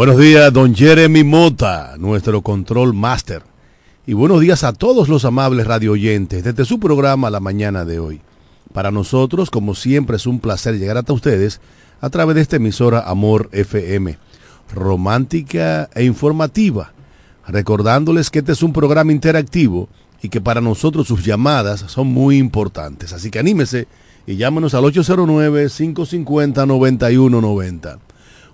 Buenos días, don Jeremy Mota, nuestro control master. Y buenos días a todos los amables radio oyentes desde su programa La Mañana de hoy. Para nosotros, como siempre, es un placer llegar hasta ustedes a través de esta emisora Amor FM, romántica e informativa, recordándoles que este es un programa interactivo y que para nosotros sus llamadas son muy importantes. Así que anímese y llámenos al 809-550-9190.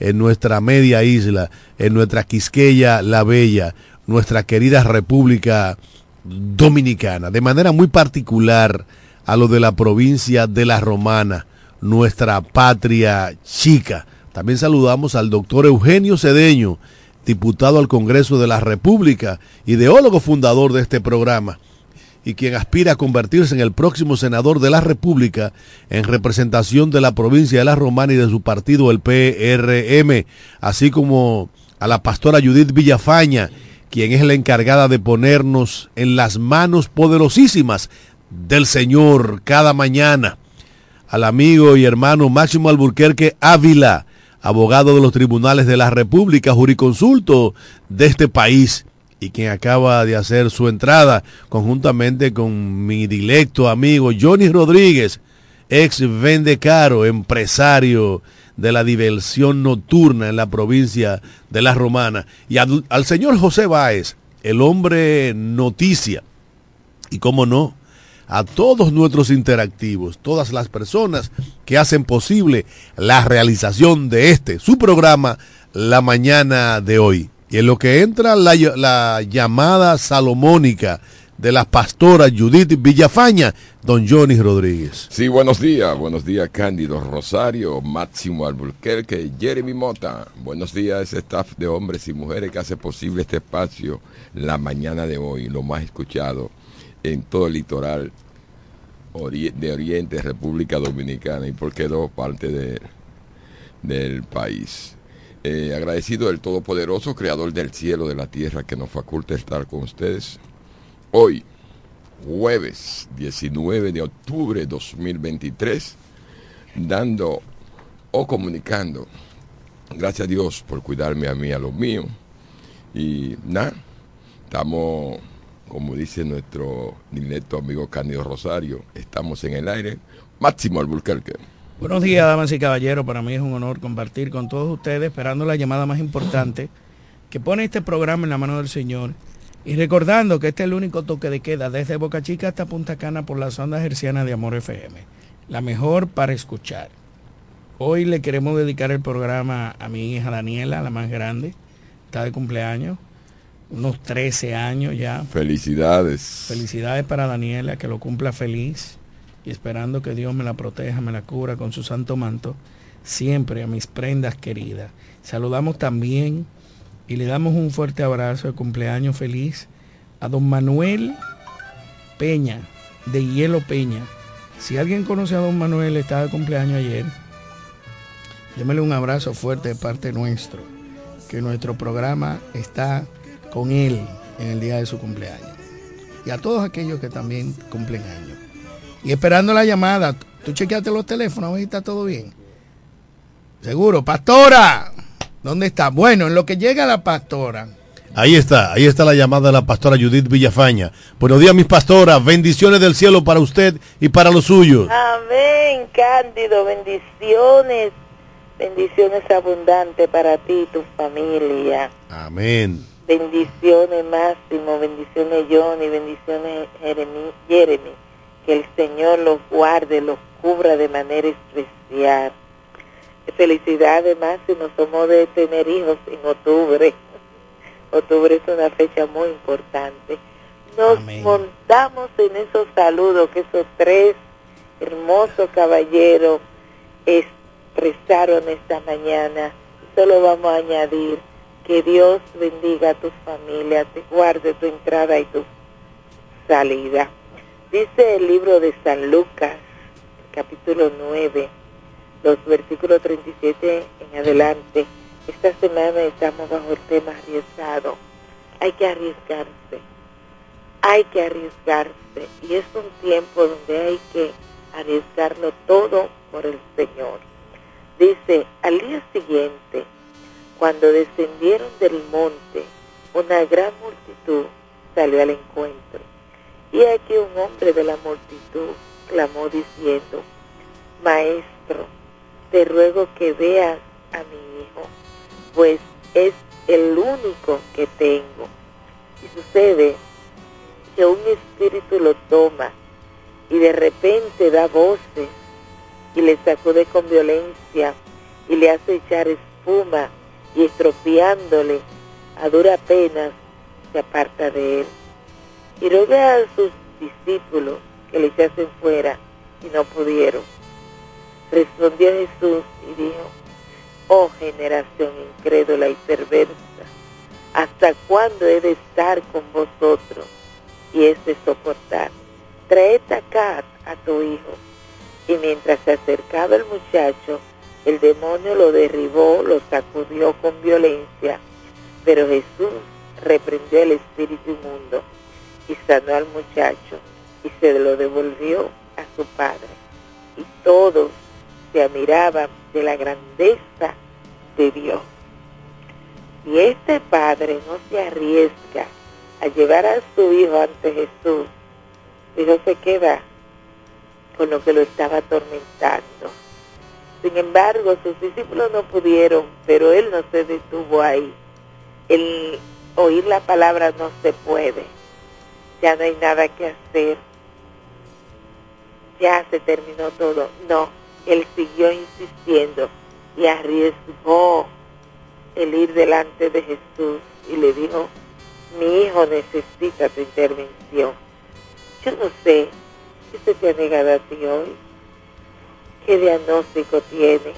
en nuestra media isla, en nuestra Quisqueya la Bella, nuestra querida República Dominicana, de manera muy particular a lo de la provincia de La Romana, nuestra patria chica. También saludamos al doctor Eugenio Cedeño, diputado al Congreso de la República, ideólogo fundador de este programa y quien aspira a convertirse en el próximo senador de la República en representación de la provincia de La Romana y de su partido, el PRM, así como a la pastora Judith Villafaña, quien es la encargada de ponernos en las manos poderosísimas del Señor cada mañana, al amigo y hermano Máximo Alburquerque Ávila, abogado de los tribunales de la República, juriconsulto de este país, y quien acaba de hacer su entrada conjuntamente con mi directo amigo Johnny Rodríguez, ex vendecaro, empresario de la diversión nocturna en la provincia de La Romana, y al, al señor José Báez, el hombre noticia, y cómo no, a todos nuestros interactivos, todas las personas que hacen posible la realización de este, su programa, la mañana de hoy. Y en lo que entra la, la llamada salomónica de la pastora Judith Villafaña, don Johnny Rodríguez. Sí, buenos días, buenos días Cándido Rosario, Máximo Alburquerque, Jeremy Mota. Buenos días ese staff de hombres y mujeres que hace posible este espacio la mañana de hoy, lo más escuchado en todo el litoral de Oriente, República Dominicana y por qué dos partes de, del país. Eh, agradecido del Todopoderoso, Creador del cielo, de la tierra, que nos faculte estar con ustedes. Hoy, jueves 19 de octubre de 2023, dando o comunicando. Gracias a Dios por cuidarme a mí, a los míos. Y nada, estamos, como dice nuestro directo amigo Cándido Rosario, estamos en el aire. Máximo Alburquerque. Buenos días, damas y caballeros. Para mí es un honor compartir con todos ustedes, esperando la llamada más importante que pone este programa en la mano del Señor. Y recordando que este es el único toque de queda desde Boca Chica hasta Punta Cana por las ondas hercianas de Amor FM. La mejor para escuchar. Hoy le queremos dedicar el programa a mi hija Daniela, la más grande. Está de cumpleaños. Unos 13 años ya. Felicidades. Felicidades para Daniela, que lo cumpla feliz esperando que Dios me la proteja, me la cubra con su santo manto, siempre a mis prendas queridas. Saludamos también y le damos un fuerte abrazo de cumpleaños feliz a don Manuel Peña, de Hielo Peña. Si alguien conoce a don Manuel, estaba de cumpleaños ayer, démele un abrazo fuerte de parte nuestro, que nuestro programa está con él en el día de su cumpleaños. Y a todos aquellos que también cumplen años. Y esperando la llamada, tú chequeaste los teléfonos y está todo bien. Seguro, pastora. ¿Dónde está? Bueno, en lo que llega la pastora. Ahí está, ahí está la llamada de la pastora Judith Villafaña. Buenos días, mis pastoras. Bendiciones del cielo para usted y para los suyos. Amén, Cándido. Bendiciones. Bendiciones abundantes para ti y tu familia. Amén. Bendiciones, Máximo. Bendiciones, Johnny. Bendiciones, Jeremy. Jeremy que el Señor los guarde, los cubra de manera especial. Felicidades Máximo, somos de tener hijos en octubre. Octubre es una fecha muy importante. Nos Amén. montamos en esos saludos que esos tres hermosos caballeros expresaron esta mañana. Solo vamos a añadir Que Dios bendiga a tu familia, te guarde tu entrada y tu salida. Dice el libro de San Lucas, capítulo 9, los versículos 37 en adelante. Esta semana estamos bajo el tema arriesgado. Hay que arriesgarse. Hay que arriesgarse. Y es un tiempo donde hay que arriesgarlo todo por el Señor. Dice, al día siguiente, cuando descendieron del monte, una gran multitud salió al encuentro. Y aquí un hombre de la multitud clamó diciendo, Maestro, te ruego que veas a mi hijo, pues es el único que tengo. Y sucede que un espíritu lo toma y de repente da voces y le sacude con violencia y le hace echar espuma y estropeándole a dura pena se aparta de él. Y roga a sus discípulos que le echasen fuera y no pudieron. Respondió Jesús y dijo, oh generación incrédula y perversa, ¿hasta cuándo he de estar con vosotros y es de soportar? Traed acá a tu hijo. Y mientras se acercaba el muchacho, el demonio lo derribó, lo sacudió con violencia, pero Jesús reprendió el espíritu inmundo y sanó al muchacho y se lo devolvió a su padre. Y todos se admiraban de la grandeza de Dios. Y este padre no se arriesga a llevar a su hijo ante Jesús, hijo se queda con lo que lo estaba atormentando. Sin embargo, sus discípulos no pudieron, pero él no se detuvo ahí. El oír la palabra no se puede. Ya no hay nada que hacer. Ya se terminó todo. No, él siguió insistiendo y arriesgó el ir delante de Jesús y le dijo, mi hijo necesita tu intervención. Yo no sé qué se te ha negado a ti hoy. ¿Qué diagnóstico tiene?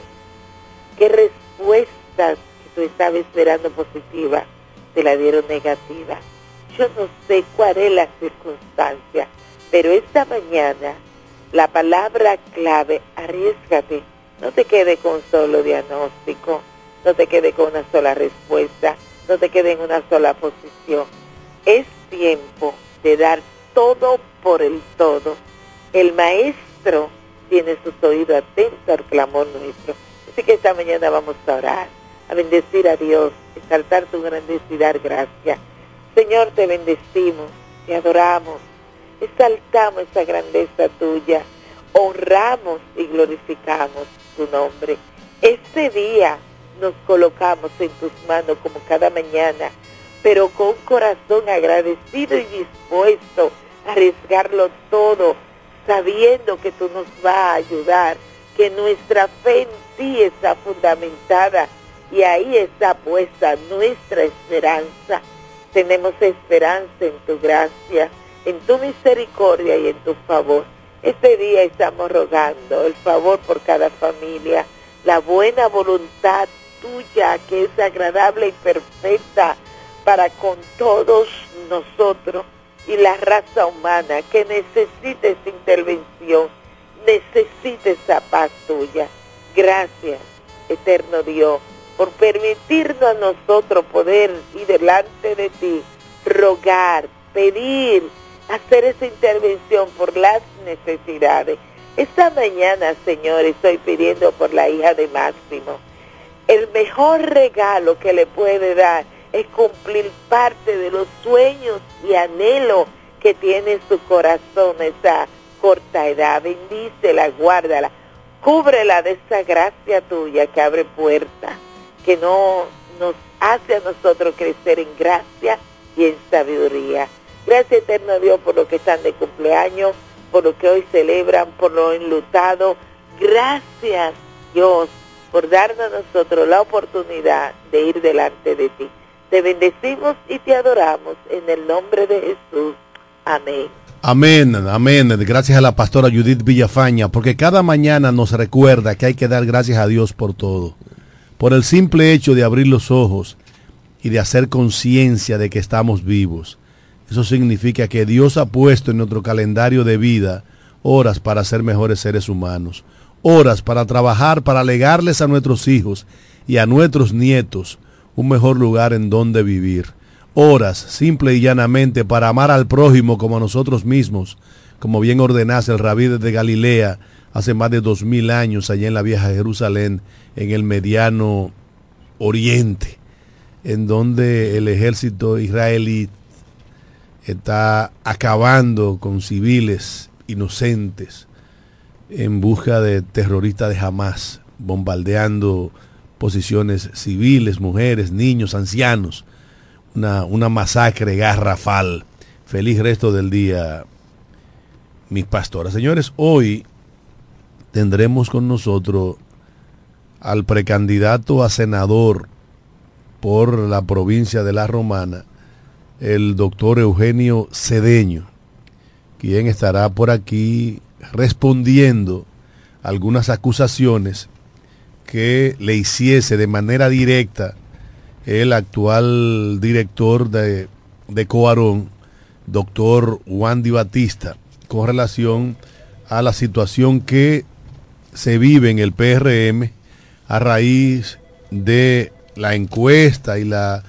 ¿Qué respuestas que tú estabas esperando positiva te la dieron negativa? Yo no sé cuál es la circunstancia, pero esta mañana la palabra clave, arriesgate, no te quede con solo diagnóstico, no te quede con una sola respuesta, no te quede en una sola posición. Es tiempo de dar todo por el todo. El maestro tiene sus oídos atentos al clamor nuestro. Así que esta mañana vamos a orar, a bendecir a Dios, exaltar tu grandeza y dar gracias. Señor, te bendecimos, te adoramos, exaltamos esa grandeza tuya, honramos y glorificamos tu nombre. Este día nos colocamos en tus manos como cada mañana, pero con corazón agradecido y dispuesto a arriesgarlo todo sabiendo que tú nos vas a ayudar, que nuestra fe en ti está fundamentada y ahí está puesta nuestra esperanza. Tenemos esperanza en tu gracia, en tu misericordia y en tu favor. Este día estamos rogando el favor por cada familia, la buena voluntad tuya que es agradable y perfecta para con todos nosotros y la raza humana que necesita esa intervención, necesita esa paz tuya. Gracias, eterno Dios, por permitirnos a nosotros poder ir delante de ti, rogar, pedir, hacer esa intervención por las necesidades. Esta mañana, Señor, estoy pidiendo por la hija de Máximo. El mejor regalo que le puede dar es cumplir parte de los sueños y anhelos que tiene su corazón esa corta edad. Bendícela, guárdala, cúbrela de esa gracia tuya que abre puertas, que no nos hace a nosotros crecer en gracia y en sabiduría. Gracias eterno Dios por lo que están de cumpleaños, por lo que hoy celebran, por lo enlutado. Gracias Dios por darnos a nosotros la oportunidad de ir delante de ti. Te bendecimos y te adoramos en el nombre de Jesús. Amén. Amén, amén. Gracias a la pastora Judith Villafaña, porque cada mañana nos recuerda que hay que dar gracias a Dios por todo. Por el simple hecho de abrir los ojos y de hacer conciencia de que estamos vivos. Eso significa que Dios ha puesto en nuestro calendario de vida horas para ser mejores seres humanos, horas para trabajar, para legarles a nuestros hijos y a nuestros nietos un mejor lugar en donde vivir, horas simple y llanamente para amar al prójimo como a nosotros mismos, como bien ordenase el rabí de Galilea hace más de dos mil años allá en la vieja Jerusalén, en el mediano oriente, en donde el ejército israelí está acabando con civiles inocentes en busca de terroristas de Hamas, bombardeando posiciones civiles, mujeres, niños, ancianos. Una, una masacre garrafal. Feliz resto del día, mis pastoras. Señores, hoy tendremos con nosotros al precandidato a senador por la provincia de La Romana, el doctor Eugenio Cedeño, quien estará por aquí respondiendo algunas acusaciones que le hiciese de manera directa el actual director de, de Coarón, doctor Juan Di Batista, con relación a la situación que se vive en el PRM a raíz de la encuesta y la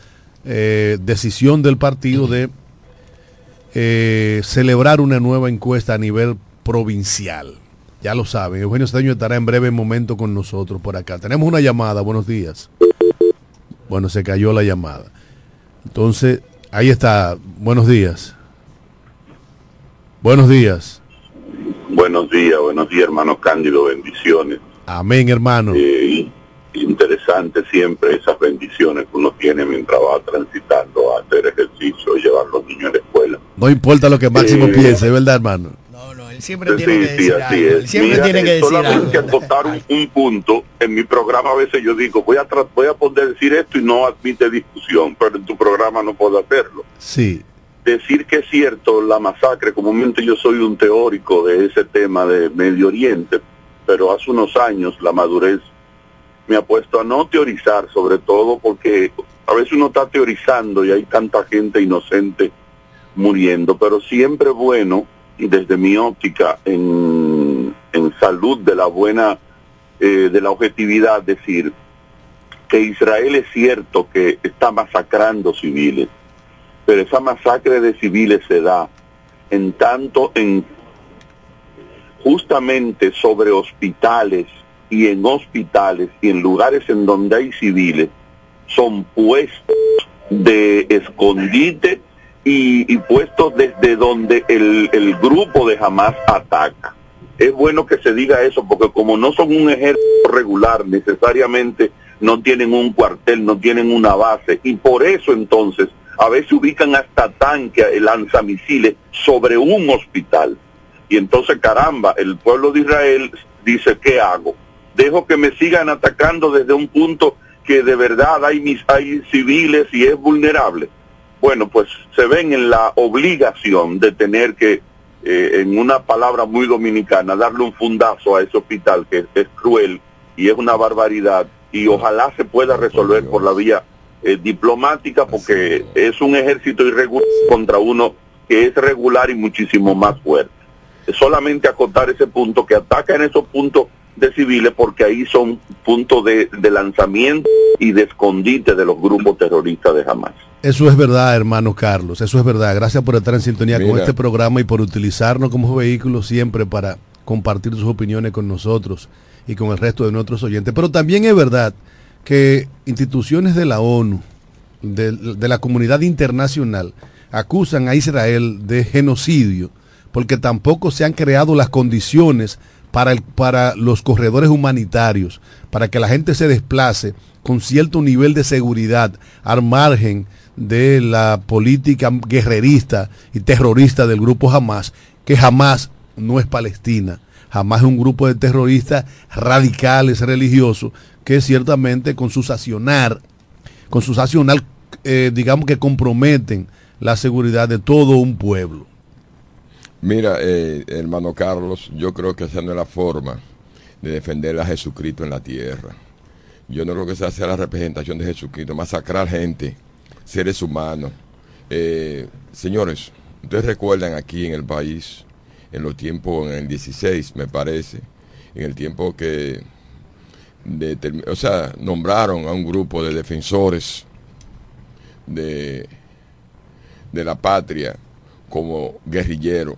eh, decisión del partido de eh, celebrar una nueva encuesta a nivel provincial. Ya lo saben, Eugenio Cedeño estará en breve momento con nosotros por acá. Tenemos una llamada, buenos días. Bueno, se cayó la llamada. Entonces, ahí está, buenos días. Buenos días. Buenos días, buenos días, hermano Cándido, bendiciones. Amén, hermano. Eh, interesante siempre esas bendiciones que uno tiene mientras va transitando a hacer ejercicio, llevar los niños a la escuela. No importa lo que Máximo Eh, piense, ¿verdad, hermano? No, no, él siempre Sí, tiene que sí, decir así algo. Él es. siempre Mira, tiene que decir solamente algo. acotar un, un punto. En mi programa a veces yo digo, voy a, voy a poder decir esto y no admite discusión, pero en tu programa no puedo hacerlo. Sí, decir que es cierto la masacre, comúnmente yo soy un teórico de ese tema de Medio Oriente, pero hace unos años la madurez me ha puesto a no teorizar, sobre todo porque a veces uno está teorizando y hay tanta gente inocente muriendo, pero siempre bueno, desde mi óptica, en, en salud de la buena, eh, de la objetividad, decir que Israel es cierto que está masacrando civiles, pero esa masacre de civiles se da en tanto en justamente sobre hospitales y en hospitales y en lugares en donde hay civiles son puestos de escondite y, puestos desde donde el, grupo de Hamas ataca. Es bueno que se diga eso porque como no son un ejército regular, necesariamente no tienen un cuartel, no tienen una base y por eso entonces a veces ubican hasta tanques, lanzamisiles sobre un hospital. Y entonces, caramba, el pueblo de Israel dice, ¿qué hago? Dejo que me sigan atacando desde un punto que de verdad hay, mis, hay civiles y es vulnerable. Bueno, pues se ven en la obligación de tener que, eh, en una palabra muy dominicana, darle un fundazo a ese hospital que es cruel y es una barbaridad y ojalá se pueda resolver por la vía eh, diplomática porque es un ejército irregular contra uno que es regular y muchísimo más fuerte. Solamente acotar ese punto que ataca en esos puntos de civiles porque ahí son puntos de, de lanzamiento y de escondite de los grupos terroristas de Hamas. Eso es verdad, hermano Carlos, eso es verdad. Gracias por estar en sintonía con este programa y por utilizarnos como vehículo siempre para compartir sus opiniones con nosotros y con el resto de nuestros oyentes. Pero también es verdad que instituciones de la ONU, de, de la comunidad internacional, acusan a Israel de genocidio porque tampoco se han creado las condiciones para, el- para los corredores humanitarios, para que la gente se desplace con cierto nivel de seguridad al margen de la política guerrerista y terrorista del grupo Hamas, que jamás no es Palestina, jamás es un grupo de terroristas radicales religiosos que ciertamente con sus accionar, con sus accionar, eh, digamos que comprometen la seguridad de todo un pueblo. Mira, eh, hermano Carlos, yo creo que esa no es la forma de defender a Jesucristo en la tierra. Yo no creo que esa sea la representación de Jesucristo, masacrar gente seres humanos. Eh, señores, ustedes recuerdan aquí en el país, en los tiempos, en el 16 me parece, en el tiempo que, o sea, nombraron a un grupo de defensores de, de la patria como guerrilleros.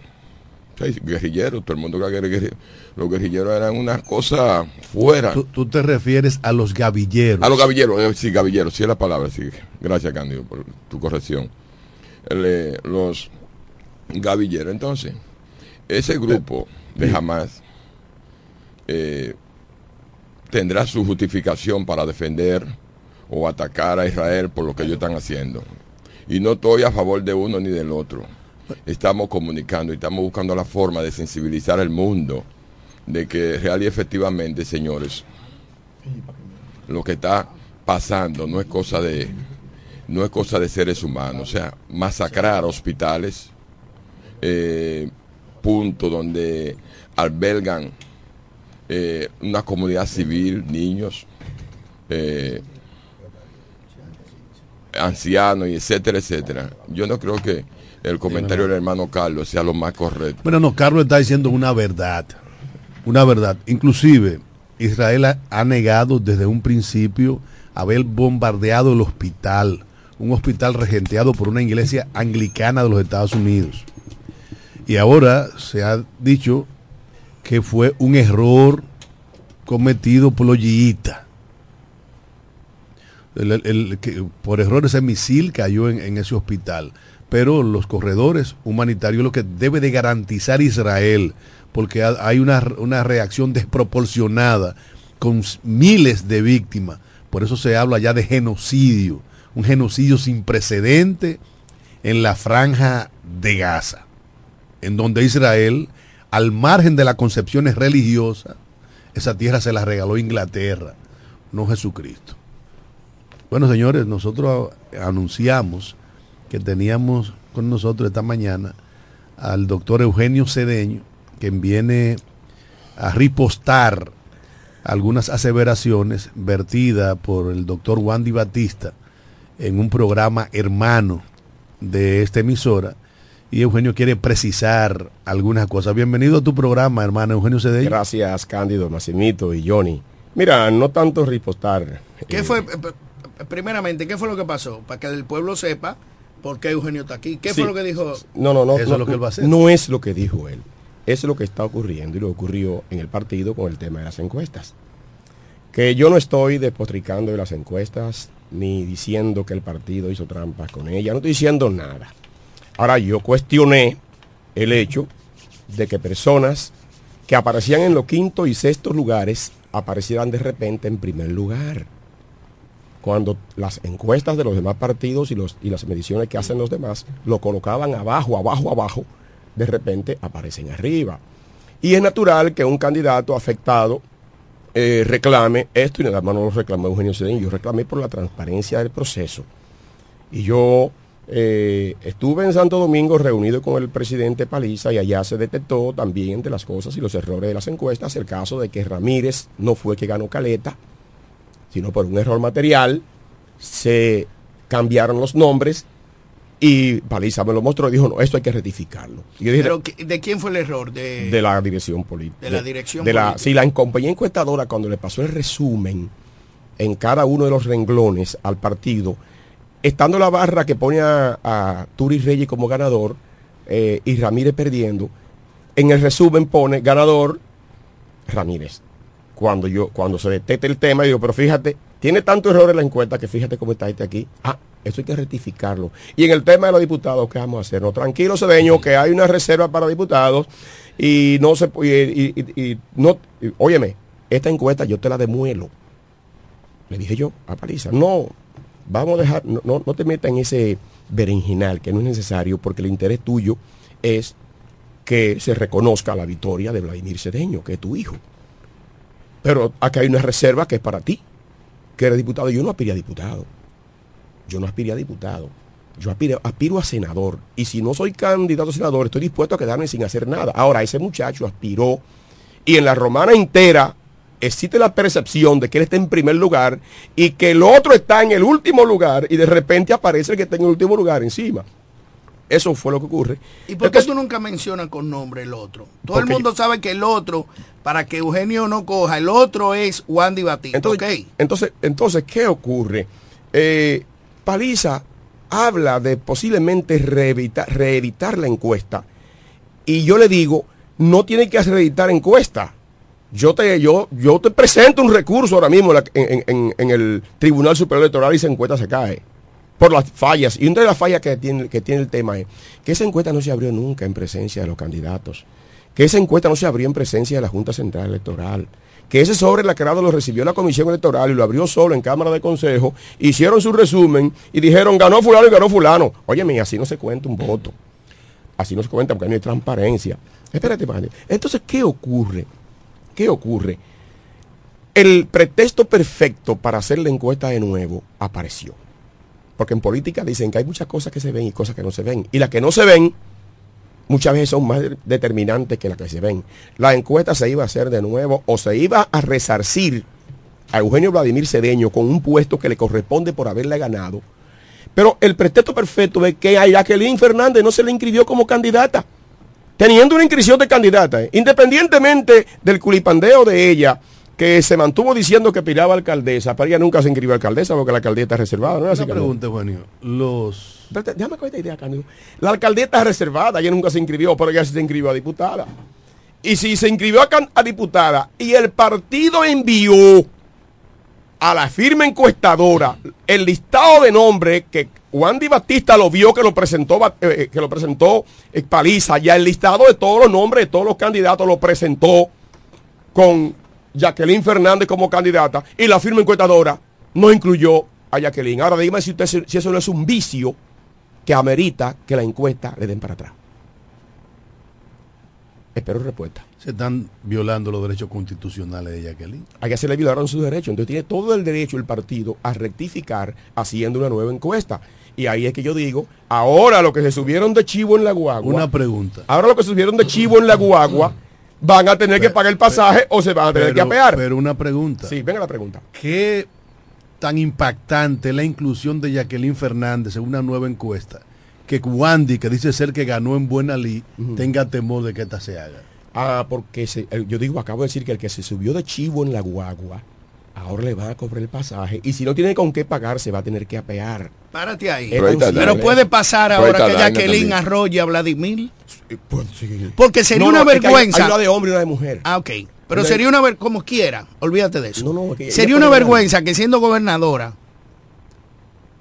Guerrilleros, todo el mundo que. Los guerrilleros eran una cosa fuera. ¿Tú, te refieres a los gavilleros. A los gavilleros, eh, sí, gavilleros, sí es la palabra, sí. Gracias, Cándido, por tu corrección. Eh, los gavilleros. Entonces, ese grupo de Hamas eh, tendrá su justificación para defender o atacar a Israel por lo que ellos están haciendo. Y no estoy a favor de uno ni del otro. Estamos comunicando y estamos buscando la forma de sensibilizar al mundo de que real y efectivamente, señores, lo que está pasando no es cosa de no es cosa de seres humanos, o sea, masacrar hospitales, eh, puntos donde albergan eh, una comunidad civil, niños, eh, ancianos, y etcétera, etcétera. Yo no creo que el comentario del hermano Carlos sea lo más correcto. Bueno, no, Carlos está diciendo una verdad, una verdad. Inclusive, Israel ha, negado desde un principio haber bombardeado el hospital, un hospital regenteado por una iglesia anglicana de los Estados Unidos. Y ahora se ha dicho que fue un error cometido por los yiitas por error ese misil cayó en, ese hospital. Pero los corredores humanitarios lo que debe de garantizar Israel, porque hay una, una reacción desproporcionada con miles de víctimas. Por eso se habla ya de genocidio, un genocidio sin precedente en la franja de Gaza, en donde Israel, al margen de las concepciones religiosas, esa tierra se la regaló Inglaterra, no Jesucristo. Bueno, señores, nosotros anunciamos que teníamos con nosotros esta mañana al doctor Eugenio Cedeño, quien viene a ripostar algunas aseveraciones vertidas por el doctor Wandy Batista en un programa hermano de esta emisora. Y Eugenio quiere precisar algunas cosas. Bienvenido a tu programa, hermano Eugenio Cedeño. Gracias, Cándido, Massimito y Johnny. Mira, no tanto ripostar. ¿Qué fue? Eh, primeramente, ¿qué fue lo que pasó? Para que el pueblo sepa por qué Eugenio está aquí. ¿Qué fue lo que dijo? No, no, no. Eso es lo que él va a hacer. No es lo que dijo él. Es lo que está ocurriendo y lo ocurrió en el partido con el tema de las encuestas. Que yo no estoy despotricando de las encuestas ni diciendo que el partido hizo trampas con ella. No estoy diciendo nada. Ahora yo cuestioné el hecho de que personas que aparecían en los quinto y sexto lugares aparecieran de repente en primer lugar cuando las encuestas de los demás partidos y, las mediciones que hacen los demás lo colocaban abajo, abajo, abajo, de repente aparecen arriba. Y es natural que un candidato afectado eh, reclame esto, y nada más no lo reclamó Eugenio Cedeño, yo reclamé por la transparencia del proceso. Y yo eh, estuve en Santo Domingo reunido con el presidente Paliza y allá se detectó también de las cosas y los errores de las encuestas el caso de que Ramírez no fue que ganó Caleta, sino por un error material, se cambiaron los nombres y Paliza me lo mostró y dijo, no, esto hay que rectificarlo. ¿Pero de quién fue el error? De, de la dirección política. De la dirección de la, Sí, la compañía encuestadora cuando le pasó el resumen en cada uno de los renglones al partido, estando la barra que pone a, Turi Reyes como ganador eh, y Ramírez perdiendo, en el resumen pone ganador Ramírez cuando yo cuando se detecte el tema, digo, pero fíjate, tiene tanto error en la encuesta que fíjate cómo está este aquí. Ah, eso hay que rectificarlo. Y en el tema de los diputados, ¿qué vamos a hacer? No, tranquilo, Cedeño, que hay una reserva para diputados y no se y, y, no, óyeme, esta encuesta yo te la demuelo. Le dije yo a Paliza, no, vamos a dejar, no, no, no te metas en ese berenjenal que no es necesario porque el interés tuyo es que se reconozca la victoria de Vladimir Cedeño, que es tu hijo. Pero acá hay una reserva que es para ti, que eres diputado. Yo no aspiré a diputado. Yo no aspiré a diputado. Yo aspiro, a senador. Y si no soy candidato a senador, estoy dispuesto a quedarme sin hacer nada. Ahora, ese muchacho aspiró y en la romana entera existe la percepción de que él está en primer lugar y que el otro está en el último lugar y de repente aparece el que está en el último lugar encima. Eso fue lo que ocurre. ¿Y por qué tú nunca mencionas con nombre el otro? Todo el mundo sabe que el otro, para que Eugenio no coja, el otro es Wandy Batista. Entonces, entonces, entonces, ¿qué ocurre? Eh, Paliza habla de posiblemente reeditar, la encuesta. Y yo le digo, no tiene que reeditar encuesta. Yo te, yo, yo te presento un recurso ahora mismo en, en el Tribunal Superior Electoral y esa encuesta se cae por las fallas. Y una de las fallas que tiene, que tiene el tema es que esa encuesta no se abrió nunca en presencia de los candidatos, que esa encuesta no se abrió en presencia de la Junta Central Electoral, que ese sobre lacrado lo recibió la Comisión Electoral y lo abrió solo en Cámara de Consejo, hicieron su resumen y dijeron ganó fulano y ganó fulano. Óyeme, así no se cuenta un voto. Así no se cuenta porque no hay transparencia. Espérate, padre. Entonces, ¿qué ocurre? ¿Qué ocurre? El pretexto perfecto para hacer la encuesta de nuevo apareció. Porque en política dicen que hay muchas cosas que se ven y cosas que no se ven. Y las que no se ven muchas veces son más determinantes que las que se ven. La encuesta se iba a hacer de nuevo o se iba a resarcir a Eugenio Vladimir Cedeño con un puesto que le corresponde por haberle ganado. Pero el pretexto perfecto es que a Jacqueline Fernández no se le inscribió como candidata. Teniendo una inscripción de candidata, independientemente del culipandeo de ella, que se mantuvo diciendo que piraba alcaldesa, pero ella nunca se inscribió alcaldesa porque la alcaldía está reservada. ¿no? Una pregunta, Eugenio. Los... Déjame con esta idea, Cándido. La alcaldía está reservada, ella nunca se inscribió, pero ella se inscribió a diputada. Y si se inscribió a, diputada y el partido envió a la firma encuestadora el listado de nombres que Juan Di Batista lo vio que lo presentó eh, eh, que lo presentó eh, Paliza, ya el listado de todos los nombres de todos los candidatos lo presentó con Jacqueline Fernández como candidata y la firma encuestadora no incluyó a Jacqueline. Ahora dígame si, usted, si eso no es un vicio que amerita que la encuesta le den para atrás. Espero respuesta. Se están violando los derechos constitucionales de Jacqueline. A que se le violaron sus derechos. Entonces tiene todo el derecho el partido a rectificar haciendo una nueva encuesta. Y ahí es que yo digo, ahora lo que se subieron de chivo en la guagua. Una pregunta. Ahora lo que se subieron de chivo en la guagua van a tener que pagar el pasaje o se van a tener que apear. Pero una pregunta. Sí, venga la pregunta. ¿Qué tan impactante la inclusión de Jacqueline Fernández en una nueva encuesta? Que Wandy, que dice ser que ganó en Buena Lí, tenga temor de que esta se haga. Ah, porque yo digo, acabo de decir que el que se subió de chivo en la guagua, ahora le van a cobrar el pasaje. Y si no tiene con qué pagar, se va a tener que apear. Párate ahí. Pero, puede pasar ahora que Jacqueline arrolle a Vladimir. Pues, Porque sería una vergüenza. Hay, una de hombre y una de mujer. Ah, ok. Pero sería una vergüenza, como quiera, olvídate de eso. sería una vergüenza que siendo gobernadora.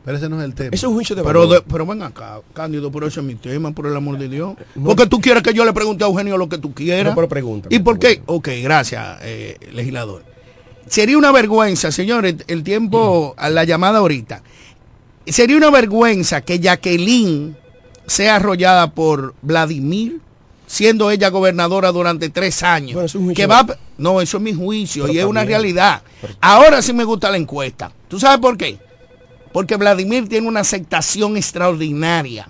Pero ese no es el tema. Eso es un juicio de pero, pero ven acá, Cándido, por eso es mi tema, por el amor de Dios. Porque tú quieres que yo le pregunte a Eugenio lo que tú quieras. pero pregunta. ¿Y por qué? Ok, gracias, eh, legislador. Sería una vergüenza, señores, el tiempo, a la llamada ahorita. Sería una vergüenza que Jacqueline sea arrollada por Vladimir, siendo ella gobernadora durante tres años. que va, no, eso es mi juicio y es una realidad. Ahora sí me gusta la encuesta. ¿Tú sabes por qué? Porque Vladimir tiene una aceptación extraordinaria.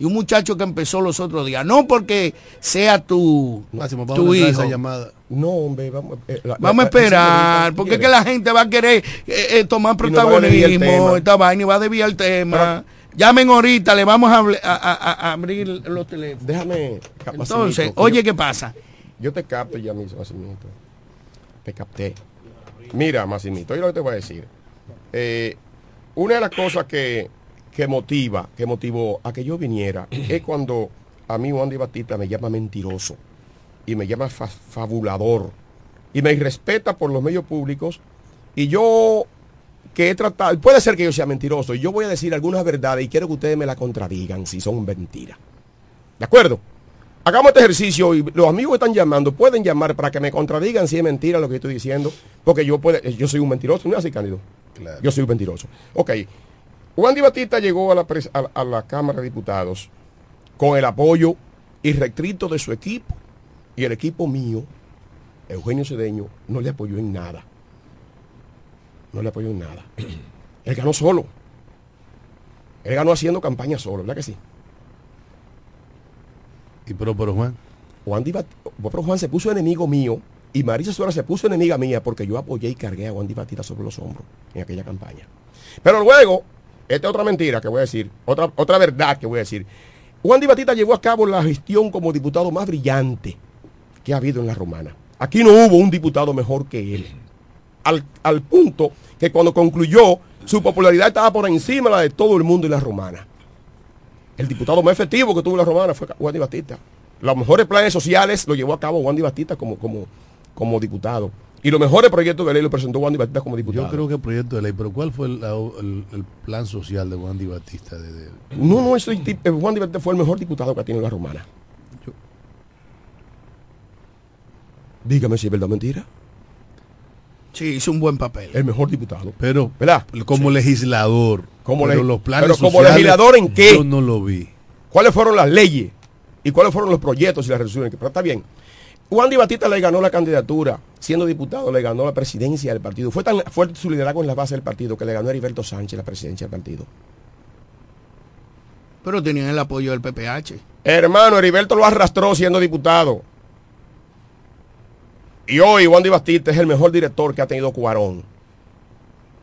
Y un muchacho que empezó los otros días. No porque sea tu, tu hijo. Esa llamada. No, hombre, vamos, eh, vamos a esperar, porque es que la gente va a querer eh, eh, tomar protagonismo, esta vaina y va a desviar el tema. Llamen ahorita, le vamos a, abrir los teléfonos. Déjame. Entonces, oye, ¿qué pasa? Yo te capto ya mismo, Massimito. Te capté. Mira, Massimito, yo lo que te voy a decir. una de las cosas que, que motiva, que motivó a que yo viniera, es cuando a mí Juan de Batista me llama mentiroso y me llama fabulador y me respeta por los medios públicos y yo que he tratado, puede ser que yo sea mentiroso y yo voy a decir algunas verdades y quiero que ustedes me la contradigan si son mentiras. ¿De acuerdo? Hagamos este ejercicio y los amigos que están llamando pueden llamar para que me contradigan si es mentira lo que estoy diciendo, porque yo puede, yo soy un mentiroso, ¿no es así, Cándido? Yo soy un mentiroso. Ok. Juan Di Batista llegó a la, a la Cámara de Diputados con el apoyo irrestricto de su equipo y el equipo mío, Eugenio Cedeño, no le apoyó en nada. No le apoyó en nada. Él ganó solo. Él ganó haciendo campaña solo, ¿verdad que sí? ¿Y pero, pero Juan? Juan, pero Juan se puso enemigo mío Y Marisa Suárez se puso enemiga mía porque yo apoyé y cargué a Wandy Batista sobre los hombros en aquella campaña. Pero luego, esta es otra mentira que voy a decir, otra, otra verdad que voy a decir. Wandy Batista llevó a cabo la gestión como diputado más brillante que ha habido en la romana. Aquí no hubo un diputado mejor que él. Al, al punto que cuando concluyó, su popularidad estaba por encima de la de todo el mundo en la romana. El diputado más efectivo que tuvo la romana fue Wandy Batista. Los mejores planes sociales lo llevó a cabo Wandy Batista como, como, como diputado. Y los mejores proyectos de ley lo presentó Wandy Batista como diputado. Yo creo que el proyecto de ley, pero ¿cuál fue el, el, el plan social de Wandy Batista? De, de... No, no, ese Wandy Batista fue el mejor diputado que ha tenido la romana. Yo... Dígame si es verdad o mentira. Sí, hizo un buen papel. El mejor diputado. Pero, ¿verdad? Como sí. legislador. Como pero le los planes pero como sociales, legislador en qué? Yo no lo vi. ¿Cuáles fueron las leyes? ¿Y cuáles fueron los proyectos y las resoluciones? Pero está bien. Wandy Batista le ganó la candidatura, siendo diputado, le ganó la presidencia del partido. Fue tan fuerte su liderazgo en la base del partido que le ganó a Heriberto Sánchez la presidencia del partido. Pero tenían el apoyo del PPH. Hermano, Heriberto lo arrastró siendo diputado. Y hoy Wandy Batista es el mejor director que ha tenido Cuarón.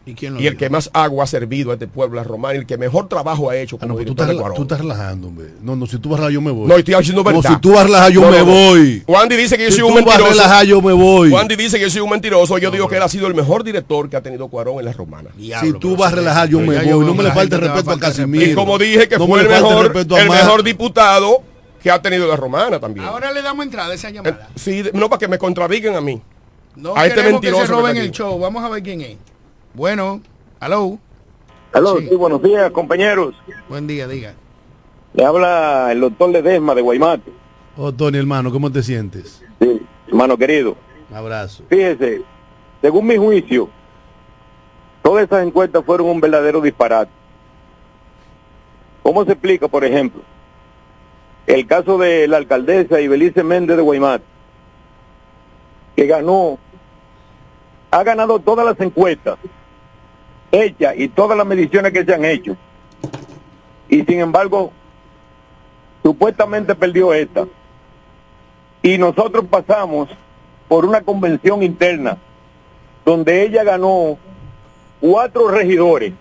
¿Y, quién lo y el que más agua ha servido a este pueblo, la romana, y el que mejor trabajo ha hecho Ah, como no, pero tú, estás, tú estás relajando, hombre. No, no, si tú vas a relajar, yo me voy. No, estoy haciendo No, verdad. si tú vas a relajar, yo No, me no, no. voy. Wandy dice que yo Si soy tú un vas a mentiroso. relajar, yo me voy. Wandy dice que yo soy un mentiroso. Yo digo que él ha sido el mejor director que ha tenido Cuarón en la romana. Diablo, Si tú vas a sí, relajar, yo me voy. No me le falte a respeto a Casimiro. Y como dije que No fue el mejor, a el mejor diputado que ha tenido la romana también. Ahora le damos entrada a esa Eh, llamada. sí, de- no para que me contradigan a mí. No a este queremos que mentiroso se roben el show. Vamos a ver quién es. Bueno, aló. Aló, Sí. sí, buenos días, compañeros. Buen día, diga. Le habla el doctor Ledesma de Guaymate. Oh, Tony, hermano, ¿cómo te sientes? Sí, hermano querido. Un abrazo. Fíjese, según mi juicio, todas esas encuestas fueron un verdadero disparate. ¿Cómo se explica, por ejemplo, el caso de la alcaldesa Ibelice Méndez de Guaymate, que ganó, ha ganado todas las encuestas hechas y todas las mediciones que se han hecho, y sin embargo, supuestamente perdió esta. Y nosotros pasamos por una convención interna donde ella ganó cuatro regidores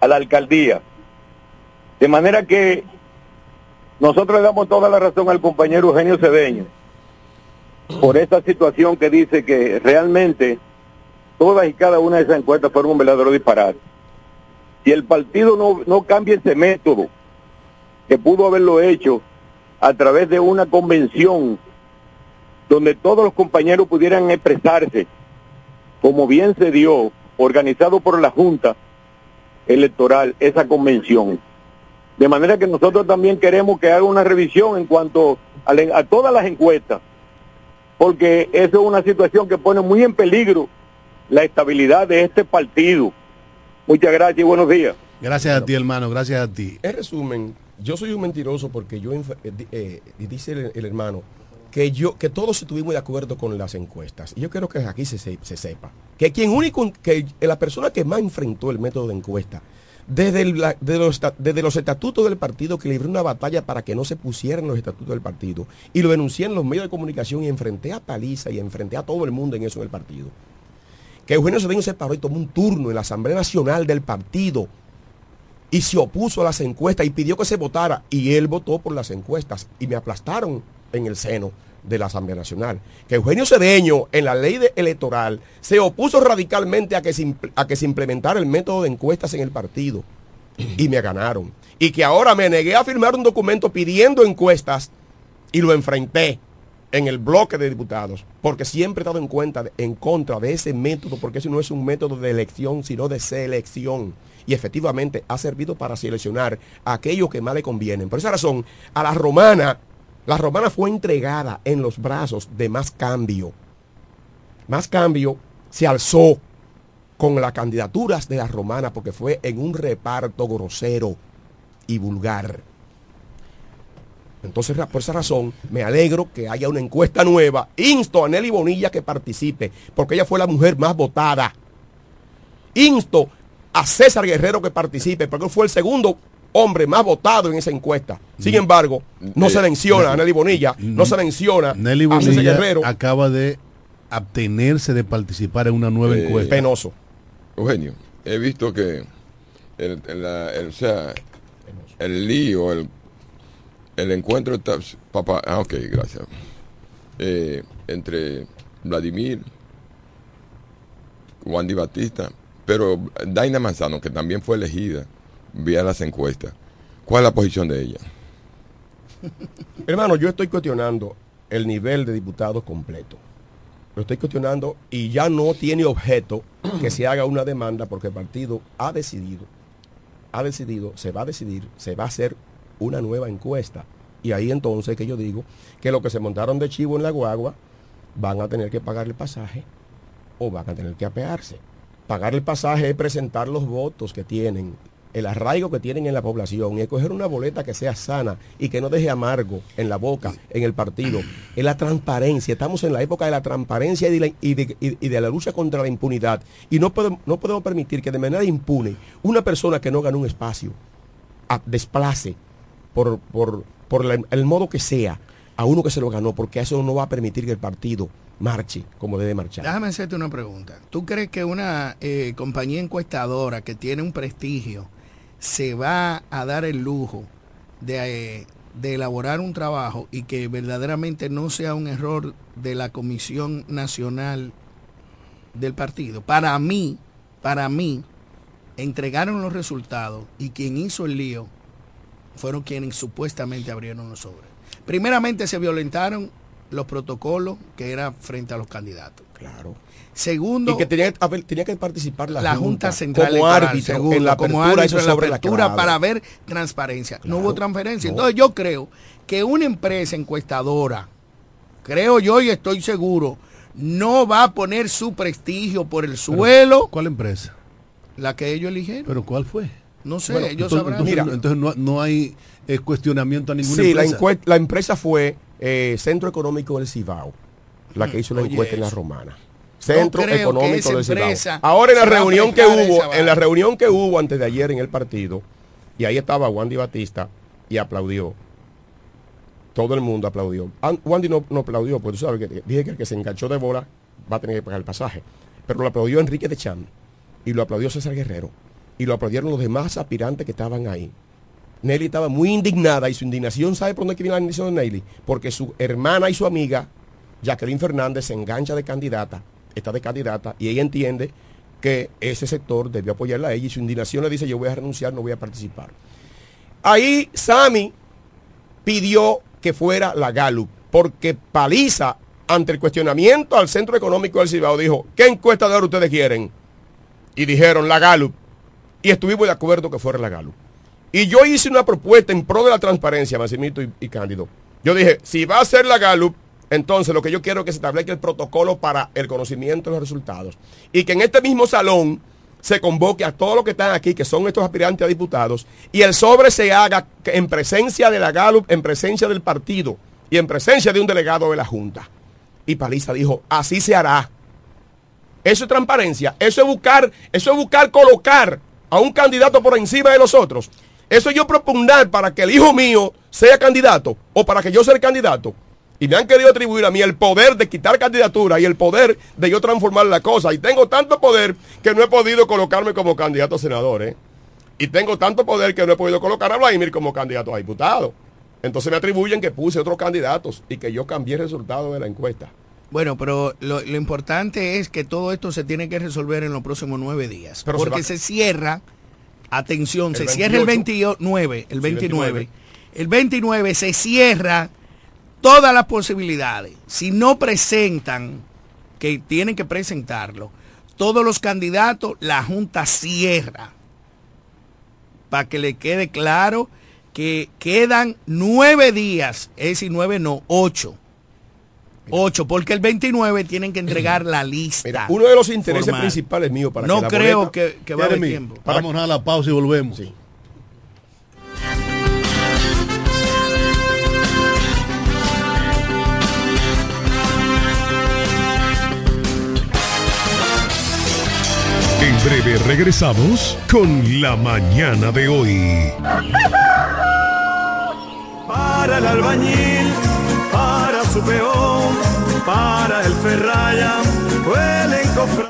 a la alcaldía. De manera que nosotros le damos toda la razón al compañero Eugenio Cedeño por esta situación que dice que realmente todas y cada una de esas encuestas fueron un verdadero disparate. Si el partido no, no cambia ese método, que pudo haberlo hecho a través de una convención donde todos los compañeros pudieran expresarse, como bien se dio, organizado por la Junta Electoral, esa convención. De manera que nosotros también queremos que haga una revisión en cuanto a, a todas las encuestas, porque eso es una situación que pone muy en peligro la estabilidad de este partido. Muchas gracias y buenos días. Gracias a ti, hermano, gracias a ti. En resumen, yo soy un mentiroso porque yo, eh, eh, dice el, el hermano, que yo que todos estuvimos de acuerdo con las encuestas. Y yo quiero que aquí se, se- se sepa que quien único, que la persona que más enfrentó el método de encuesta, desde, el- la- de los, desde los estatutos del partido, que libré una batalla para que no se pusieran los estatutos del partido, y lo denuncié en los medios de comunicación y enfrenté a Paliza y enfrenté a todo el mundo en eso en el partido. Que Eugenio Cedeño se paró y tomó un turno en la Asamblea Nacional del partido y se opuso a las encuestas y pidió que se votara y él votó por las encuestas y me aplastaron en el seno de la Asamblea Nacional. Que Eugenio Cedeño en la ley electoral se opuso radicalmente a que, se, a que se implementara el método de encuestas en el partido y me ganaron. Y que ahora me negué a firmar un documento pidiendo encuestas y lo enfrenté en el bloque de diputados, porque siempre he estado en cuenta en contra de ese método, porque ese no es un método de elección, sino de selección. Y efectivamente ha servido para seleccionar a aquellos que más le convienen. Por esa razón, a la romana, la romana fue entregada en los brazos de más cambio. Más cambio se alzó con las candidaturas de la romana, porque fue en un reparto grosero y vulgar. Entonces, por esa razón, me alegro que haya una encuesta nueva. Insto a Nelly Bonilla que participe, porque ella fue la mujer más votada. Insto a César Guerrero que participe, porque él fue el segundo hombre más votado en esa encuesta. Sin embargo, no se eh, menciona a Nelly Bonilla, no se menciona Nelly Bonilla Guerrero. acaba de abstenerse de participar en una nueva eh, encuesta. Penoso. Eugenio, he visto que el, el, sea, el lío, el, el encuentro está, papá, ah, ok, gracias, eh, entre Vladimir, Wandy Batista, pero Daina Manzano, que también fue elegida vía las encuestas, ¿cuál es la posición de ella? Hermano, yo estoy cuestionando el nivel de diputados completo. Lo estoy cuestionando y ya no tiene objeto que se haga una demanda porque el partido ha decidido, ha decidido, se va a decidir, se va a hacer una nueva encuesta. Y ahí entonces que yo digo que los que se montaron de chivo en la guagua van a tener que pagar el pasaje o van a tener que apearse. Pagar el pasaje es presentar los votos que tienen el arraigo que tienen en la población y escoger una boleta que sea sana y que no deje amargo en la boca, en el partido, es la transparencia. Estamos en la época de la transparencia y de la, lucha contra la impunidad. Y no podemos, no podemos permitir que de manera impune una persona que no gane un espacio desplace por, por, el modo que sea a uno que se lo ganó, porque eso no va a permitir que el partido marche como debe marchar. Déjame hacerte una pregunta. ¿Tú crees que una eh, compañía encuestadora que tiene un prestigio se va a dar el lujo de, elaborar un trabajo y que verdaderamente no sea un error de la Comisión Nacional del partido. Para mí, para mí, entregaron los resultados y quien hizo el lío fueron quienes supuestamente abrieron los sobres. Primeramente se violentaron los protocolos que era frente a los candidatos. Claro. Segundo, y que tenía, que participar la, Junta, Central como árbitro en la apertura, para ver transparencia. No hubo transferencia. Entonces yo creo que una empresa encuestadora, creo yo y estoy seguro, no va a poner su prestigio por el suelo. ¿Cuál empresa? La que ellos eligieron. ¿Pero cuál fue? No sé, ellos sabrán. Entonces, entonces no, hay eh, cuestionamiento a ninguna sí, empresa. La, la empresa fue eh, Centro Económico del Cibao, la que hizo la encuesta en la romana. Centro Económico del Cibao. Ahora en la reunión que hubo, en la reunión que hubo antes de ayer en el partido, y ahí estaba Wandy Batista y aplaudió. Todo el mundo aplaudió. Wandy no, aplaudió, pues tú sabes que dije que el que se enganchó de bola va a tener que pagar el pasaje. Pero lo aplaudió Enrique de Chan y lo aplaudió César Guerrero y lo aplaudieron los demás aspirantes que estaban ahí. Nelly estaba muy indignada y su indignación, ¿sabe por dónde viene la indignación de Nelly? Porque su hermana y su amiga, Jacqueline Fernández, se engancha de candidata está de candidata y ella entiende que ese sector debió apoyarla a ella y su indignación le dice yo voy a renunciar, no voy a participar. Ahí Sami pidió que fuera la Gallup, porque Paliza, ante el cuestionamiento al Centro Económico del Cibao, dijo, ¿qué encuesta de ahora ustedes quieren? Y dijeron la Gallup. Y estuvimos de acuerdo que fuera la Gallup. Y yo hice una propuesta en pro de la transparencia, Massimito y, Cándido. Yo dije, si va a ser la Gallup, entonces, lo que yo quiero es que se establezca el protocolo para el conocimiento de los resultados. Y que en este mismo salón se convoque a todos los que están aquí, que son estos aspirantes a diputados, y el sobre se haga en presencia de la GALUP, en presencia del partido y en presencia de un delegado de la Junta. Y Paliza dijo, así se hará. Eso es transparencia, eso es buscar, eso es buscar colocar a un candidato por encima de los otros. Eso es yo propugnar para que el hijo mío sea candidato o para que yo sea el candidato y me han querido atribuir a mí el poder de quitar candidatura y el poder de yo transformar la cosa. Y tengo tanto poder que no he podido colocarme como candidato a senador. ¿eh? Y tengo tanto poder que no he podido colocar a Vladimir como candidato a diputado. Entonces me atribuyen que puse otros candidatos y que yo cambié el resultado de la encuesta. Bueno, pero lo, importante es que todo esto se tiene que resolver en los próximos nueve días. porque se, cierra, atención, se cierra el 29, el 29. El 29 se cierra todas las posibilidades. Si no presentan, que tienen que presentarlo, todos los candidatos, la Junta cierra. Para que le quede claro que quedan nueve días, es decir, nueve no, ocho. Ocho, porque el 29 tienen que entregar la lista. uno de los intereses principales míos para no creo que, que va a haber tiempo. Vamos a la pausa y volvemos. breve regresamos con la mañana de hoy. Para el albañil, para su peón, para el ferraya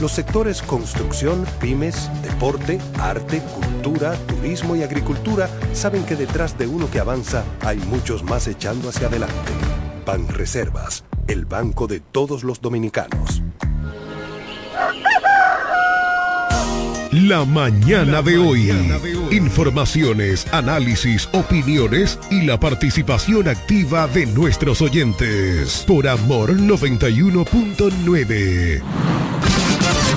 Los sectores construcción, pymes, deporte, arte, cultura, turismo y agricultura saben que detrás de uno que avanza hay muchos más echando hacia adelante. Ban Reservas, el banco de todos los dominicanos. La mañana de hoy. Informaciones, análisis, opiniones y la participación activa de nuestros oyentes. Por Amor 91.9.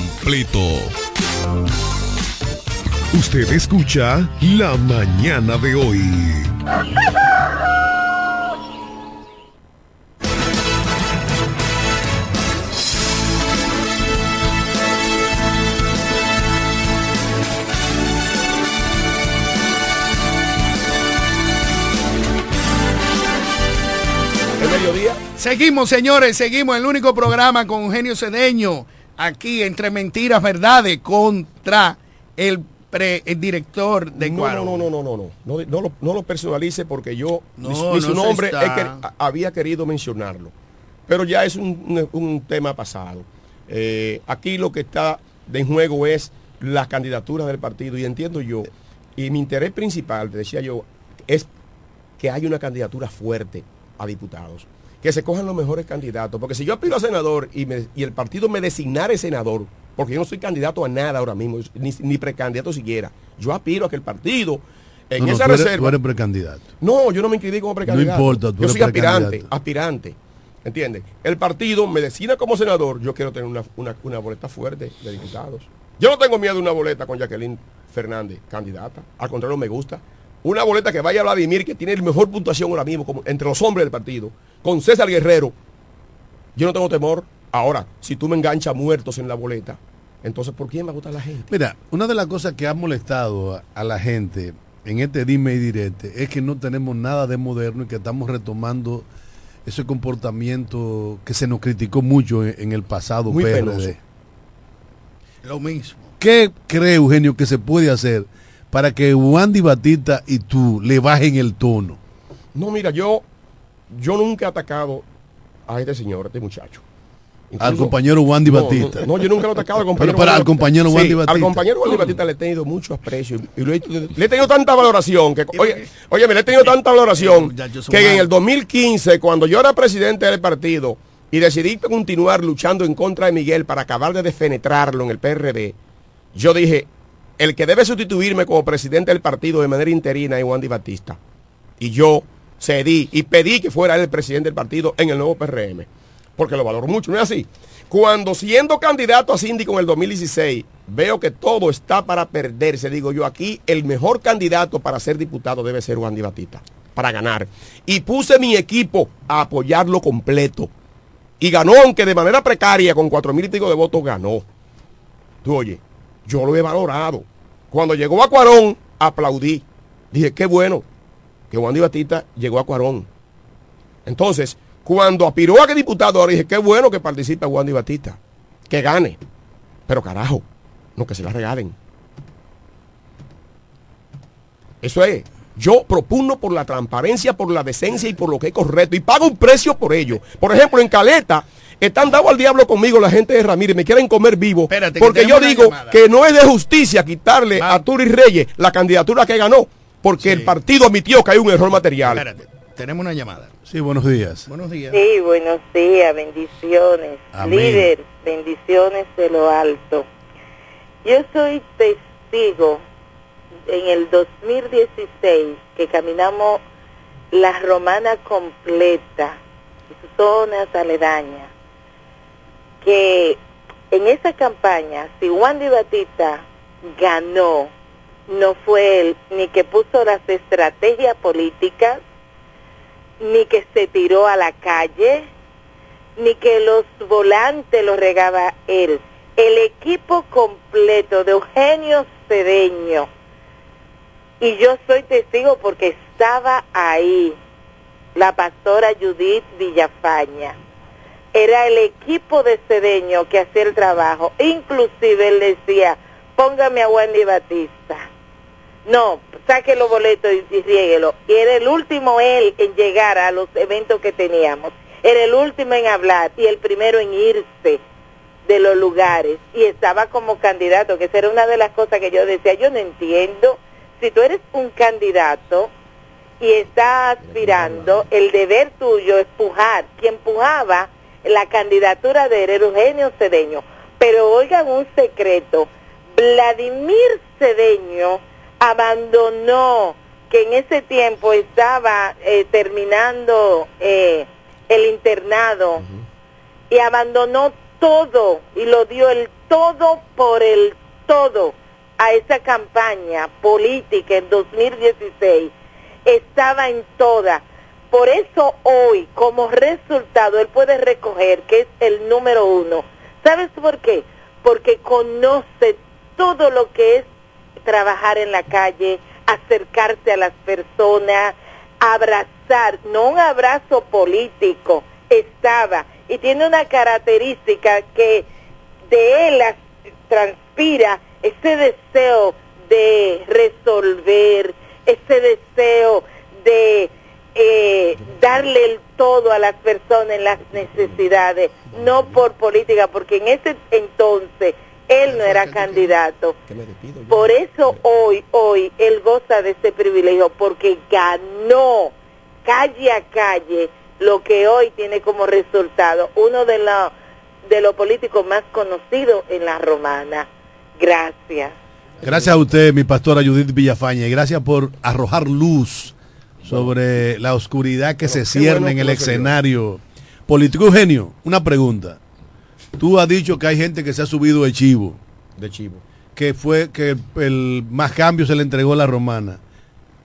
completo. Usted escucha La Mañana de hoy. Seguimos, señores, seguimos el único programa con Eugenio Cedeño aquí entre mentiras, verdades, contra el, director de Cuarón. No, no, no, no, no, no, no, lo, no lo personalice porque yo no, ni, su nombre había querido mencionarlo. Pero ya es un, un, tema pasado. Eh, aquí lo que está de juego es las candidaturas del partido y entiendo yo, y mi interés principal, te decía yo, es que hay una candidatura fuerte a diputados que se cojan los mejores candidatos. Porque si yo aspiro a senador y, el partido me designare senador, porque yo no soy candidato a nada ahora mismo, ni, precandidato siquiera, yo aspiro a que el partido en esa reserva. eres precandidato. No, yo no me inscribí como precandidato. No importa, Yo soy aspirante, aspirante. ¿Entiendes? El partido me designa como senador, yo quiero tener una, una boleta fuerte de diputados. Yo no tengo miedo de una boleta con Jacqueline Fernández, candidata. Al contrario, me gusta una boleta que vaya a Vladimir, que tiene el mejor puntuación ahora mismo como entre los hombres del partido, con César Guerrero, yo no tengo temor. Ahora, si tú me enganchas muertos en la boleta, entonces ¿por quién me gusta la gente? Mira, una de las cosas que ha molestado a, la gente en este dime y direte es que no tenemos nada de moderno y que estamos retomando ese comportamiento que se nos criticó mucho en, el pasado Muy PRD. Lo mismo. ¿Qué cree Eugenio que se puede hacer? Para que Wandy Batista y tú le bajen el tono? No, mira, yo yo nunca he atacado a este señor, a este muchacho. al compañero Wandy Batista. No, yo nunca lo he atacado al compañero. Pero para al compañero Wandy Batista. Al compañero Wandy Batista le he tenido mucho aprecio y, le, he tenido tanta valoración que, oye, oye, me le he tenido tanta valoración que en el 2015, cuando yo era presidente del partido y decidí continuar luchando en contra de Miguel para acabar de defenetrarlo en el PRD, yo dije, el que debe sustituirme como presidente del partido de manera interina es Wandy Batista. Y yo cedí y pedí que fuera él el presidente del partido en el nuevo PRM. Porque lo valoro mucho, ¿no es así? Cuando siendo candidato a síndico en el 2016, veo que todo está para perderse, digo yo, aquí el mejor candidato para ser diputado debe ser Wandy Batista, para ganar. Y puse mi equipo a apoyarlo completo. Y ganó, aunque de manera precaria, con cuatro mil y pico de votos, ganó. Tú oye, yo lo he valorado. Cuando llegó a Cuarón, aplaudí. Dije, qué bueno que Wandy Batista llegó a Cuarón. Entonces, cuando aspiró a que diputado, ahora dije, qué bueno que participe Wandy Batista. Que gane. Pero carajo, no que se la regalen. Eso es. Yo propugno por la transparencia, por la decencia y por lo que es correcto. Y pago un precio por ello. Por ejemplo, en Caleta, están dados al diablo conmigo la gente de Ramírez, me quieren comer vivo. porque yo digo que no es de justicia quitarle a Turi Reyes la candidatura que ganó, porque el partido admitió que hay un error material. Espérate, tenemos una llamada. Sí, buenos días. Buenos días. Sí, buenos días, bendiciones. Líder, bendiciones de lo alto. Yo soy testigo en el 2016 que caminamos la romana completa, zonas aledañas que en esa campaña, si Wandy Batista ganó, no fue él ni que puso las estrategias políticas, ni que se tiró a la calle, ni que los volantes los regaba él. El equipo completo de Eugenio Cedeño, y yo soy testigo porque estaba ahí, la pastora Judith Villafaña era el equipo de Cedeño que hacía el trabajo. Inclusive él decía, póngame a Wendy Batista. No, saque los boletos y, y Y era el último él en llegar a los eventos que teníamos. Era el último en hablar y el primero en irse de los lugares. Y estaba como candidato, que esa era una de las cosas que yo decía, yo no entiendo. Si tú eres un candidato y estás aspirando, el deber tuyo es pujar. Quien pujaba la candidatura de Eugenio Cedeño. Pero oigan un secreto, Vladimir Cedeño abandonó, que en ese tiempo estaba eh, terminando eh, el internado, y abandonó todo y lo dio el todo por el todo a esa campaña política en 2016. Estaba en toda por eso hoy, como resultado, él puede recoger que es el número uno. ¿Sabes por qué? Porque conoce todo lo que es trabajar en la calle, acercarse a las personas, abrazar, no un abrazo político, estaba. Y tiene una característica que de él transpira ese deseo de resolver, ese deseo de eh, darle el todo a las personas en las necesidades, no por política, porque en ese entonces él no era candidato. Por eso hoy, hoy, él goza de ese privilegio, porque ganó calle a calle lo que hoy tiene como resultado uno de los de los políticos más conocidos en la romana. Gracias. Gracias a usted, mi pastora Judith Villafaña, y gracias por arrojar luz sobre la oscuridad que se cierne en el escenario político. Eugenio, una pregunta. Tú has dicho que hay gente que se ha subido de chivo. De chivo. Que fue que el, más cambio se le entregó a la romana.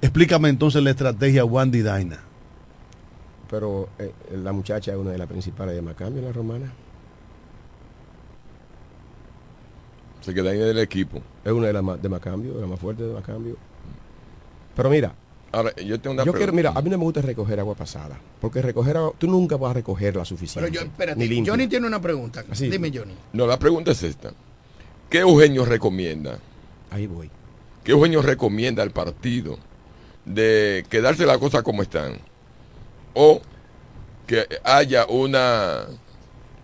Explícame entonces la estrategia Wandy Daina. Pero eh, la muchacha es una de las principales de más cambio en la romana. Se queda ahí del equipo. Es una de las más, de más cambio, de las más fuertes de más cambio. Pero mira, Ahora, yo tengo una yo quiero, mira, a mí no me gusta recoger agua pasada, porque recoger agua, tú nunca vas a recoger la suficiente. Pero yo, espérate, Johnny tiene una pregunta. Dime, Johnny. No, la pregunta es esta. ¿Qué Eugenio recomienda? Ahí voy. ¿Qué Eugenio recomienda al partido de quedarse las cosas como están? O que haya una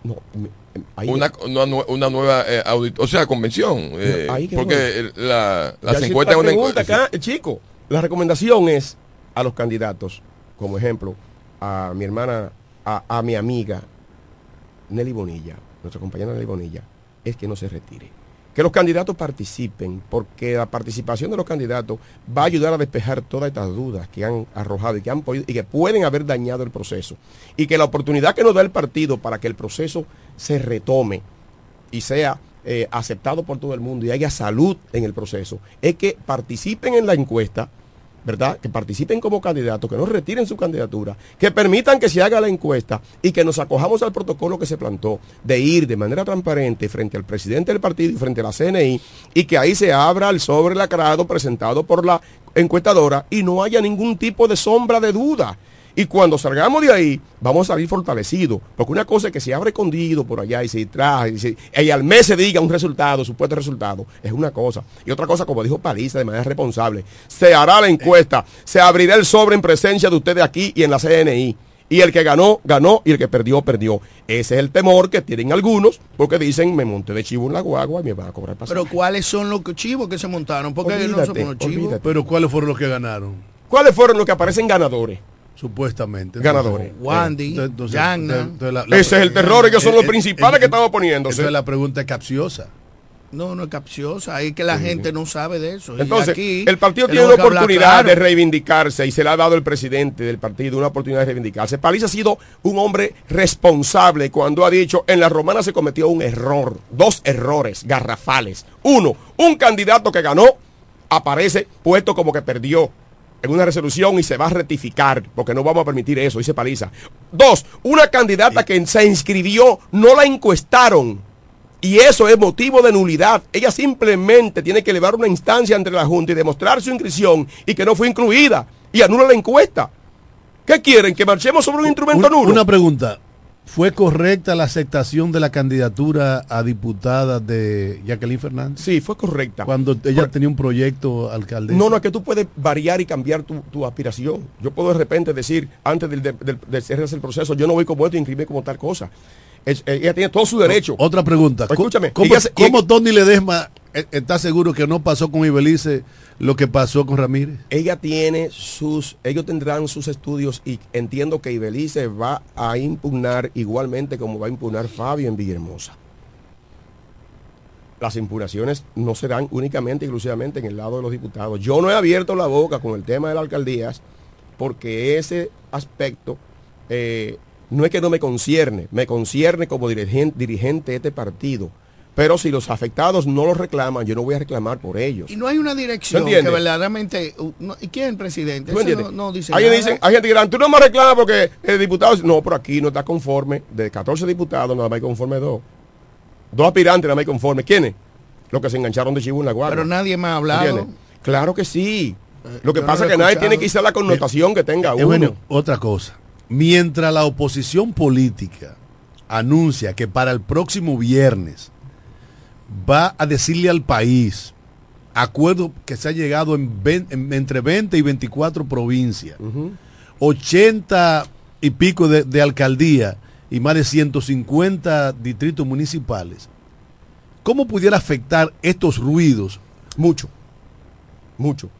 No, me- ahí- una, una, nue- una nueva eh, audit- o sea, convención. eh, porque la, las encuestas la una pregunta encuesta- acá, chico. La recomendación es a los candidatos, como ejemplo, a mi hermana, a, mi amiga Nelly Bonilla, nuestra compañera Nelly Bonilla, es que no se retire. Que los candidatos participen, porque la participación de los candidatos va a ayudar a despejar todas estas dudas que han arrojado y que han podido y que pueden haber dañado el proceso. Y que la oportunidad que nos da el partido para que el proceso se retome y sea eh, aceptado por todo el mundo y haya salud en el proceso, es que participen en la encuesta, ¿verdad? Que participen como candidatos, que no retiren su candidatura, que permitan que se haga la encuesta y que nos acojamos al protocolo que se plantó de ir de manera transparente frente al presidente del partido y frente a la CNI y que ahí se abra el sobre lacrado presentado por la encuestadora y no haya ningún tipo de sombra de duda. Y cuando salgamos de ahí, vamos a salir fortalecidos. Porque una cosa es que se abre escondido por allá y se trae y, se- y al mes se diga un resultado, supuesto resultado, es una cosa. Y otra cosa, como dijo Paliza de manera responsable, se hará la encuesta, se abrirá el sobre en presencia de ustedes aquí y en la CNI. Y el que ganó, ganó, y el que perdió, perdió. Ese es el temor que tienen algunos, porque dicen, me monté de chivo en la guagua y me van a cobrar pasaje. Pero ¿cuáles son los chivos que se montaron? Porque no somos los chivos. olvídate. Pero ¿cuáles fueron los que ganaron? ¿Cuáles fueron los que aparecen ganadores? Supuestamente. Ganadores. Wandy, Entonces, Yagna. entonces la- la- Ese es el terror, ellos son los eh, principales eh, que están oponiéndose. Entonces la pregunta es capciosa. No, no es capciosa. Ahí que la gente no sabe de eso. Y Entonces, aquí el partido tiene una oportunidad claro. de reivindicarse y se le ha dado el presidente del partido una oportunidad de reivindicarse. Paliza ha sido un hombre responsable cuando ha dicho en la romana se cometió un error, dos errores garrafales. Uno, un candidato que ganó aparece puesto como que perdió en una resolución y se va a rectificar porque no vamos a permitir eso, dice Paliza. Dos, una candidata que se inscribió, no la encuestaron. Y eso es motivo de nulidad. Ella simplemente tiene que elevar una instancia ante la Junta y demostrar su inscripción y que no fue incluida. Y anula la encuesta. ¿Qué quieren? ¿Que marchemos sobre un instrumento nulo? Una pregunta. ¿Fue correcta la aceptación de la candidatura a diputada de Jacqueline Fernández? Sí, fue correcta. Cuando ella Por- tenía un proyecto alcaldesa. No, no, es que tú puedes variar y cambiar tu, tu aspiración. Yo puedo de repente decir, antes del, del, del- de cerrarse el proceso, yo no voy como esto y inscribirme como tal cosa. Es- ella tiene todo su derecho. Otra pregunta. Escúchame, ¿Cómo, se- cómo Tony Ledesma eh, está seguro que no pasó con Ibelice lo que pasó con Ramírez? ella tiene sus, ellos tendrán sus estudios y entiendo que Ibelice va a impugnar igualmente como va a impugnar Fabio en Villahermosa. Las impugnaciones no serán únicamente, exclusivamente en el lado de los diputados. Yo no he abierto la boca con el tema de las alcaldías porque ese aspecto eh, no es que no me concierne, me concierne como dirigente, dirigente de este partido. Pero si los afectados no los reclaman, yo no voy a reclamar por ellos. Y no hay una dirección ¿Tú que verdaderamente... uh, no- ¿Y quién es el presidente? ¿Tú Eso entiendes? no, no dice hay, nada. dicen, hay gente que dirán, tú no me reclamas porque el diputado... No, por aquí no está conforme. De 14 diputados, nada más hay conforme dos. Dos aspirantes, nada más hay conforme. ¿Quiénes? Los que se engancharon de chivo en la guardia. Pero nadie me ha hablado. ¿Entiendes? Claro que sí. Lo que yo no pasa lo es que nadie tiene que irse la connotación que tenga uno. Eugenio, otra cosa. Mientras la oposición política anuncia que para el próximo viernes va a decirle al país acuerdo que se ha llegado en, vein- en- entre 20 y 24 provincias, 80 y pico de, de alcaldía y más de 150 distritos municipales, ¿cómo pudiera afectar estos ruidos? Mucho, mucho.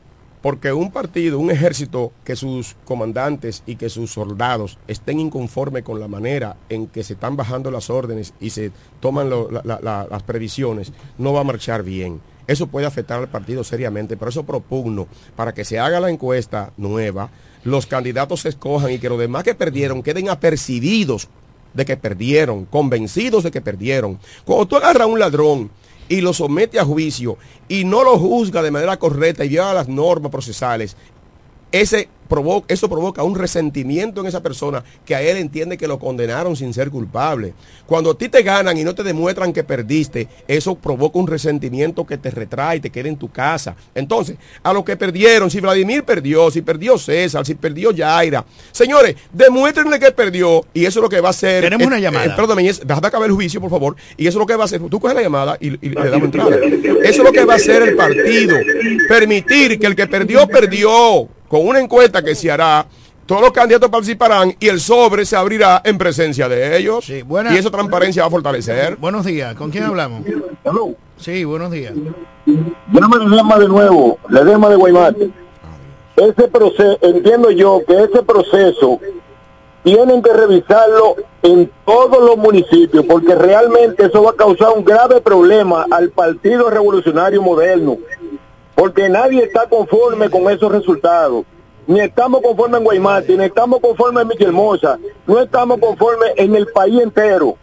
Porque un partido, un ejército, que sus comandantes y que sus soldados estén inconformes con la manera en que se están bajando las órdenes y se toman las previsiones, no va a marchar bien. Eso puede afectar al partido seriamente, por eso propugno para que se haga la encuesta nueva, los candidatos se escojan y que los demás que perdieron queden apercibidos de que perdieron, convencidos de que perdieron. Cuando tú agarras a un ladrón y lo somete a juicio y no lo juzga de manera correcta y viola las normas procesales, ese provo- eso provoca un resentimiento en esa persona que a él entiende que lo condenaron sin ser culpable. Cuando a ti te ganan y no te demuestran que perdiste, eso provoca un resentimiento que te retrae y te queda en tu casa. Entonces, a los que perdieron, si Vladimir perdió, si perdió César, si perdió Yaira, señores, demuéstrenle que perdió y eso es lo que va a hacer. Tenemos una eh, llamada. eh, perdóname, es- déjame acabar el juicio, por favor. Y eso es lo que va a hacer. Tú coges la llamada y, y le damos entrada. Eso es lo que va a hacer el partido. Permitir que el que perdió, perdió. Con una encuesta que se hará todos los candidatos participarán y el sobre se abrirá en presencia de ellos. Sí, buena- y esa transparencia va a fortalecer. Buenos días, ¿con quién hablamos? Sí, buenos días. Llama Ledema de nuevo, Ledema de Guaymate. Ese proceso, entiendo yo que ese proceso tienen que revisarlo en todos los municipios, porque realmente eso va a causar un grave problema al Partido Revolucionario Moderno, porque nadie está conforme con esos resultados. Ni estamos conformes en Guaymate, ni estamos conformes en Villahermosa, no estamos conformes en el país entero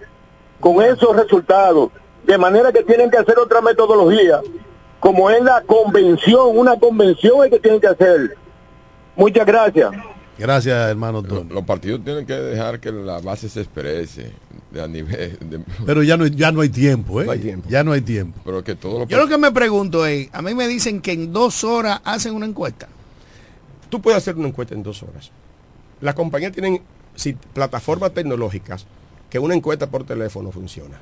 con esos resultados. De manera que tienen que hacer otra metodología, como es la convención, una convención es que tienen que hacer. Muchas gracias. Gracias, hermano. Los partidos tienen que dejar que la base se exprese de a nivel de- Pero ya no, ya no hay tiempo, ¿eh? No hay tiempo. Ya no hay tiempo. pero que Yo lo que me pregunto es, a mí me dicen que en dos horas hacen una encuesta. Tú puedes hacer una encuesta en dos horas. Las compañías tienen sí, plataformas tecnológicas que una encuesta por teléfono funciona.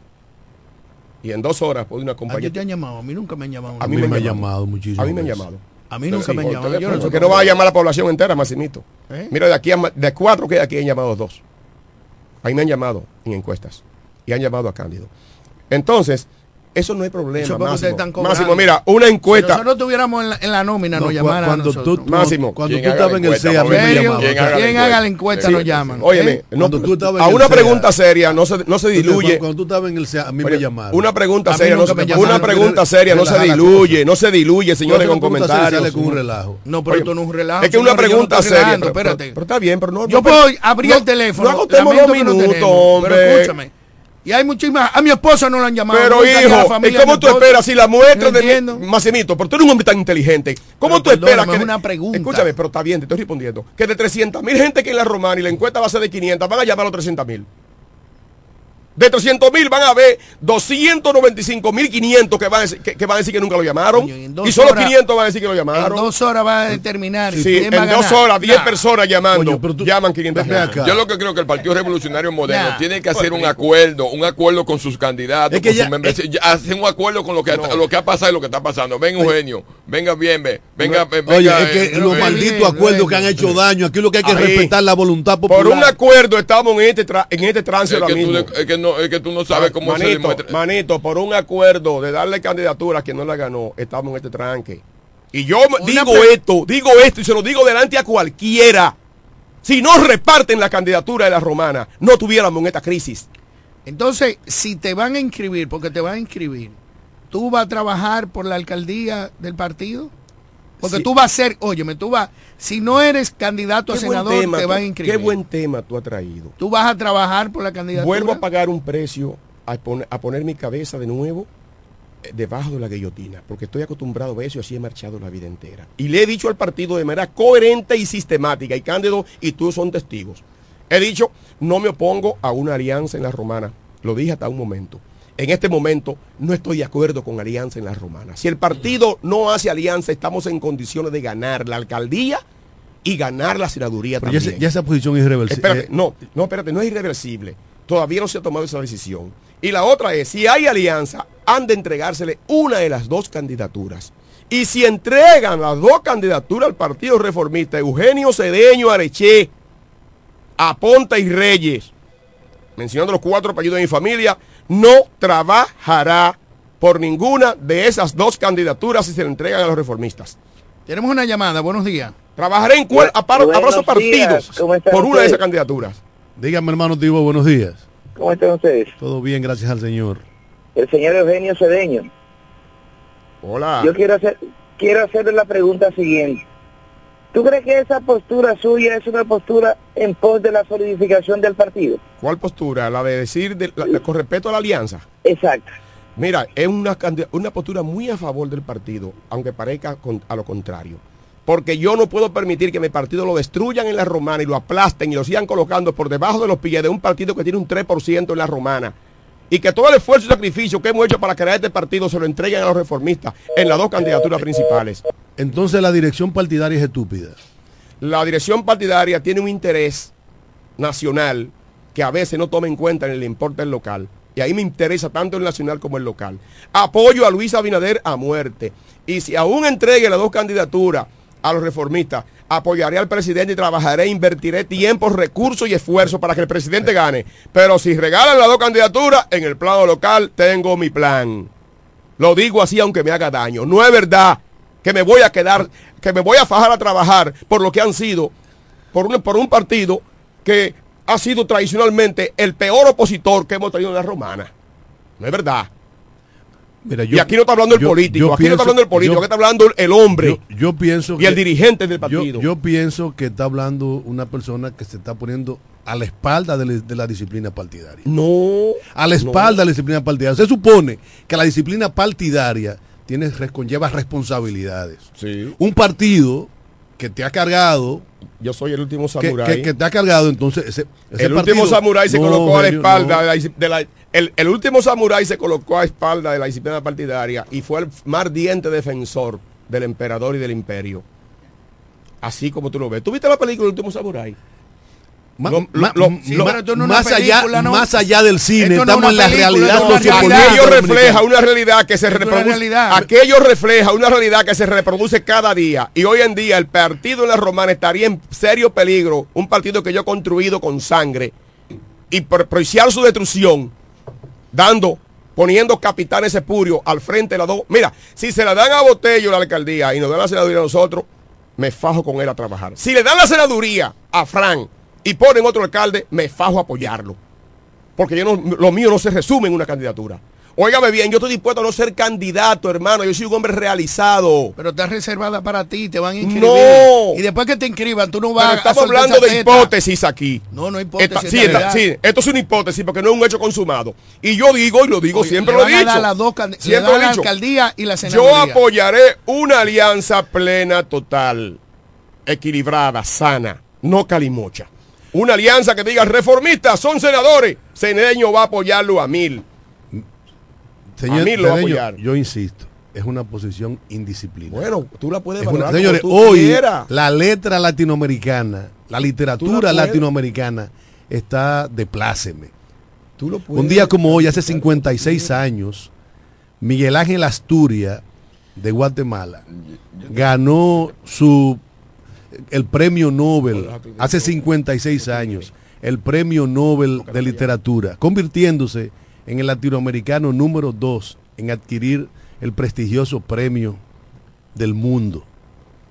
Y en dos horas puede una ¿A compañía... te han llamado? A mí nunca me han llamado. A mí me han llamado. llamado muchísimo. A mí me han llamado. A mí nunca me han llamado. Yo no sé porque por no va a llamar a la población entera, Maximito. ¿Eh? Mira, de aquí a, de cuatro que hay aquí han llamado dos. Ahí me han llamado en encuestas. Y han llamado a Cándido. Entonces, eso no problema, es ustedes Máximo. Máximo, mira, una Si encuesta. nosotros estuviéramos en la, en la nómina, No, nos llamaran cuando tú, Máximo. Cuando ¿Quién tú estabas en el CEA. ¿Quién haga la ¿Quién encuesta? Sí. nos llaman? Óyeme, no, Cuando tú estabas en a una pregunta seria no se, no se Cuando- diluye. Cuando tú estabas en el CEA, a mí me llamaron. Una pregunta seria, no se, una pregunta seria no se diluye, no se diluye, señores, con comentarios. sale con un relajo. No, pero esto no es un relajo. Es que una pregunta seria. pero, pero- espérate. pero está bien, pero no. Yo puedo abrir el teléfono. No agotemos dos minutos, hombre. Pero escúchame. Y hay muchísimas. A mi esposa no la han llamado. Pero hijo, familia ¿y de cómo tú esperas si la muestra No de. Maximito, pero tú eres un hombre tan inteligente? ¿Cómo Pero tú esperas que es una pregunta. Escúchame, pero está bien, te estoy respondiendo. Que de 300 mil gente que en la Romana y la encuesta va a ser de 500, van a llamar a los 300 mil. De 300 mil van a haber 295 mil 500 que van, a decir, que, que van a decir que nunca lo llamaron. Coño, y en solo horas- 500 van a decir que lo En llamaron. dos horas va a determinar. sí, va en dos ganar. horas, 10 Nah. personas llamando. Coño, pero tú- llaman 500 Ven gente. acá. Yo lo que creo que el Partido Revolucionario Moderno tiene que hacer un acuerdo, un acuerdo con sus candidatos, Es que con ya- sus membresía. Ya hacen un acuerdo con lo que, No. lo que ha pasado y lo que está pasando. Venga, Eugenio, venga bien, ve, venga, ve, Oye, venga, es que eh, los eh, malditos acuerdos que han hecho daño, aquí lo que hay que Ahí. respetar la voluntad popular. Por un acuerdo estamos en este, tra- en este trance no, es que tú no sabes cómo se manito, demuestra. manito, por un acuerdo de darle candidatura a quien no la ganó, estamos en este tranque. Y yo Una digo esto, digo esto y se lo digo delante a cualquiera. Si no reparten la candidatura de la romana, no tuviéramos en esta crisis. Entonces, si te van a inscribir, porque te van a inscribir, ¿tú vas a trabajar por la alcaldía del partido? Porque Sí. tú vas a ser, óyeme, tú vas, si no eres candidato a Qué senador, tema te van a inscribir. Qué buen tema tú has traído. Tú vas a trabajar por la candidatura. Vuelvo a pagar un precio a poner, a poner mi cabeza de nuevo eh, debajo de la guillotina, porque estoy acostumbrado a eso y así he marchado la vida entera. Y le he dicho al partido de manera coherente y sistemática, y Cándido y tú son testigos. He dicho, no me opongo a una alianza en la romana. Lo dije hasta un momento. En este momento no estoy de acuerdo con alianza en la romana. Si el partido no hace alianza, estamos en condiciones de ganar la alcaldía y ganar la senaduría Pero también. ya esa posición es irreversible. Espérate, no, no, espérate, no es irreversible. Todavía no se ha tomado esa decisión. Y la otra es, si hay alianza, han de entregársele una de las dos candidaturas. Y si entregan las dos candidaturas al Partido Reformista, Eugenio Cedeño Areche, Aponta y Reyes, mencionando los cuatro apellidos de mi familia, no trabajará por ninguna de esas dos candidaturas si se le entregan a los reformistas. Tenemos una llamada, buenos días. Trabajaré en cual, a, paro- a brazos Buenos días, partidos ¿cómo están por una de esas candidaturas. Dígame, hermano Tibo, buenos días. ¿Cómo están ustedes? Todo bien, gracias al Señor. El señor Eugenio Cedeño. Hola. Yo quiero hacer quiero hacerle la pregunta siguiente. ¿Tú crees que esa postura suya es una postura en pos de la solidificación del partido? ¿Cuál postura? La de decir de- la- la- con respecto a la alianza. Exacto. Mira, es una, una postura muy a favor del partido, aunque parezca con- a lo contrario. Porque yo no puedo permitir que mi partido lo destruyan en la romana y lo aplasten y lo sigan colocando por debajo de los pies de un partido que tiene un 3% en la romana. Y que todo el esfuerzo y sacrificio que hemos hecho para crear este partido se lo entreguen a los reformistas en las dos candidaturas principales. Entonces la dirección partidaria es estúpida. la dirección partidaria tiene un interés nacional que a veces no toma en cuenta en el importe del local. Y ahí me interesa tanto el nacional como el local. Apoyo a Luis Abinader a muerte. Y si aún entregue las dos candidaturas a los reformistas, apoyaré al presidente y trabajaré, invertiré tiempo, recursos y esfuerzo para que el presidente gane. Pero si regalan las dos candidaturas, en el plano local tengo mi plan. Lo digo así aunque me haga daño. No es verdad que me voy a quedar, que me voy a fajar a trabajar por lo que han sido, por un, por un partido que ha sido tradicionalmente el peor opositor que hemos tenido en la romana. No es verdad. y aquí no está hablando el político, aquí no está hablando el político, aquí está hablando el hombre. Yo, pienso y el dirigente del partido. Yo, pienso que está hablando una persona que se está poniendo a la espalda de, la disciplina partidaria. No. A la espalda de la disciplina partidaria. Se supone que la disciplina partidaria tiene, conlleva responsabilidades. Sí. Un partido que te ha cargado. Yo soy el último samurái. Que, te ha cargado, entonces. el último samurái se colocó a la espalda de la, el, el, último samurái se colocó a espalda de la disciplina partidaria y fue el más diente defensor del emperador y del imperio. Así como tú lo ves. ¿Tú viste la película El último samurái? Más, allá, más allá del cine, estamos en la realidad Aquello refleja una realidad que se reproduce. Aquello refleja una realidad que se reproduce cada día. Y hoy en día el partido de la Romana estaría en serio peligro. Un partido que yo he construido con sangre. Y por propiciar su destrucción, dando, poniendo capitanes espurios al frente de las dos. Mira, si se la dan a Botello la alcaldía y nos dan la senaduría a nosotros, me fajo con él a trabajar. Si le dan la senaduría a Frank y ponen otro alcalde, me fajo a apoyarlo. Porque yo no, lo mío no se resume en una candidatura. Óigame bien, yo estoy dispuesto a no ser candidato, hermano. Yo soy un hombre realizado. Pero está reservada para ti, te van a inscribir. No. Y después que te inscriban, tú no vas Pero estamos hablando de hipótesis aquí. No, no hipótesis. sí, sí, esto es una hipótesis porque no es un hecho consumado. Y yo digo, y lo digo, siempre lo he dicho. A las dos siempre lo he dicho. la alcaldía y la. Yo apoyaré una alianza plena, total, equilibrada, sana, no calimocha. Una alianza que diga reformistas son senadores. Ceneño va a apoyarlo a mil. Señor, a mil lo va a apoyar. Yo insisto, es una posición indisciplinada. Bueno, tú la puedes valorar Señores, hoy la letra latinoamericana, la literatura latinoamericana está de pláceme. Un día como hoy, hace 56 años, Miguel Ángel Asturias de Guatemala ganó su el premio Nobel hace 56 años, el premio Nobel de literatura, convirtiéndose en el latinoamericano número 2 en adquirir el prestigioso premio del mundo,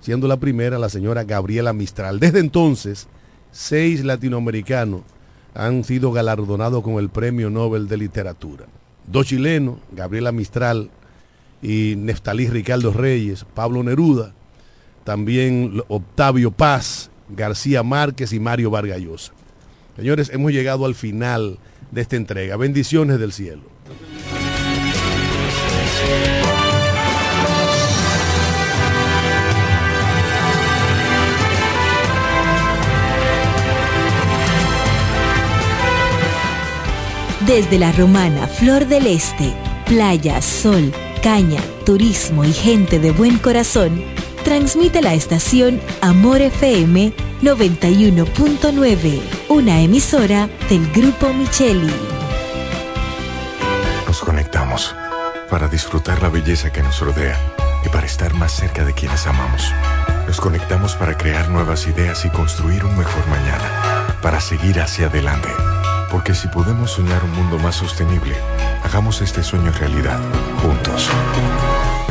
siendo la primera la señora Gabriela Mistral. Desde entonces, seis latinoamericanos han sido galardonados con el premio Nobel de literatura. Dos chilenos, Gabriela Mistral y Neftalí Ricardo Reyes, Pablo Neruda, también Octavio Paz, García Márquez y Mario Vargallosa. Señores, hemos llegado al final de esta entrega. Bendiciones del cielo. Desde la romana Flor del Este, playa, sol, caña, turismo y gente de buen corazón, transmite la estación Amor FM 91.9, una emisora del Grupo Micheli. Nos conectamos para disfrutar la belleza que nos rodea y para estar más cerca de quienes amamos. Nos conectamos para crear nuevas ideas y construir un mejor mañana, para seguir hacia adelante. Porque si podemos soñar un mundo más sostenible, hagamos este sueño realidad, juntos.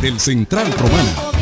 Del Central Romano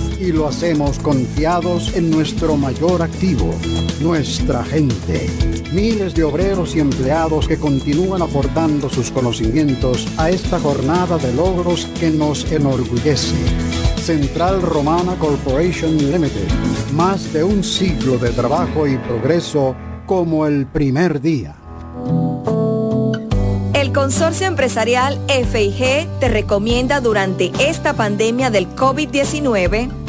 y lo hacemos confiados en nuestro mayor activo, nuestra gente. Miles de obreros y empleados que continúan aportando sus conocimientos a esta jornada de logros que nos enorgullece Central Romana Corporation Limited. Más de un siglo de trabajo y progreso como el primer día. El Consorcio Empresarial FIG te recomienda durante esta pandemia del COVID-19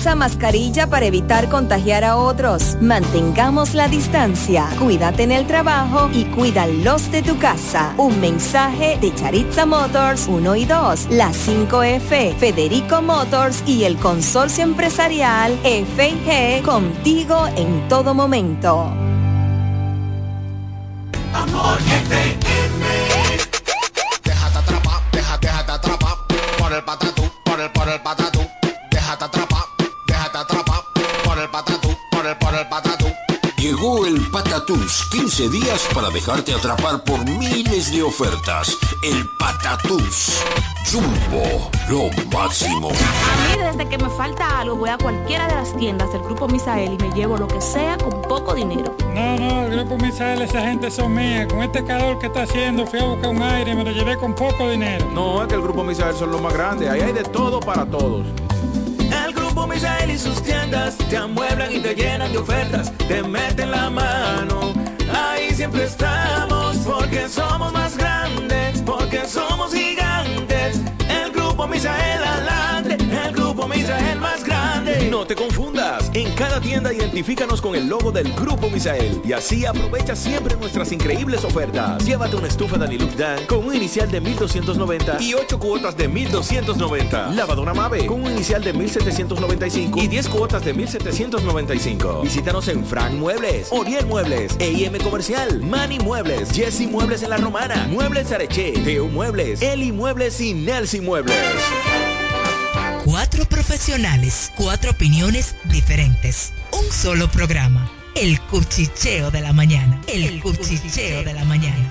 mascarilla para evitar contagiar a otros. Mantengamos la distancia. Cuídate en el trabajo y cuida los de tu casa. Un mensaje de Charitza Motors 1 y 2, la 5F, Federico Motors y el consorcio empresarial FG contigo en todo momento. Amor FM. Déjate atrapar, déjate, déjate atrapar por el patatú, por el, por el patatú. Patatús, 15 días para dejarte atrapar por miles de ofertas. El Patatús. Jumbo, lo máximo. A mí desde que me falta algo voy a cualquiera de las tiendas del Grupo Misael y me llevo lo que sea con poco dinero. No, no, el Grupo Misael, esa gente son mía. Con este calor que está haciendo fui a buscar un aire y me lo llevé con poco dinero. No, es que el Grupo Misael son los más grandes. Ahí hay de todo para todos. Y sus tiendas te amueblan y te llenan de ofertas, te meten la mano. Ahí siempre estamos porque somos más grandes, porque somos gigantes. El Grupo Misael adelante, el Grupo Misael más grande. No te confundas, en cada tienda identifícanos con el logo del Grupo Misael y así aprovecha siempre nuestras increíbles ofertas. Llévate una estufa Daniluk Dan con un inicial de 1290 y 8 cuotas de 1290. Lavadora Mave con un inicial de 1795 y 10 cuotas de 1795. Visítanos en Frank Muebles, Oriel Muebles, EIM Comercial, Mani Muebles, Jesse Muebles en La Romana, Muebles Areche, Teo Muebles, Eli Muebles y Nelson Muebles. Cuatro profesionales, cuatro opiniones diferentes. Un solo programa. El cuchicheo de la mañana. El, cuchicheo, de la mañana.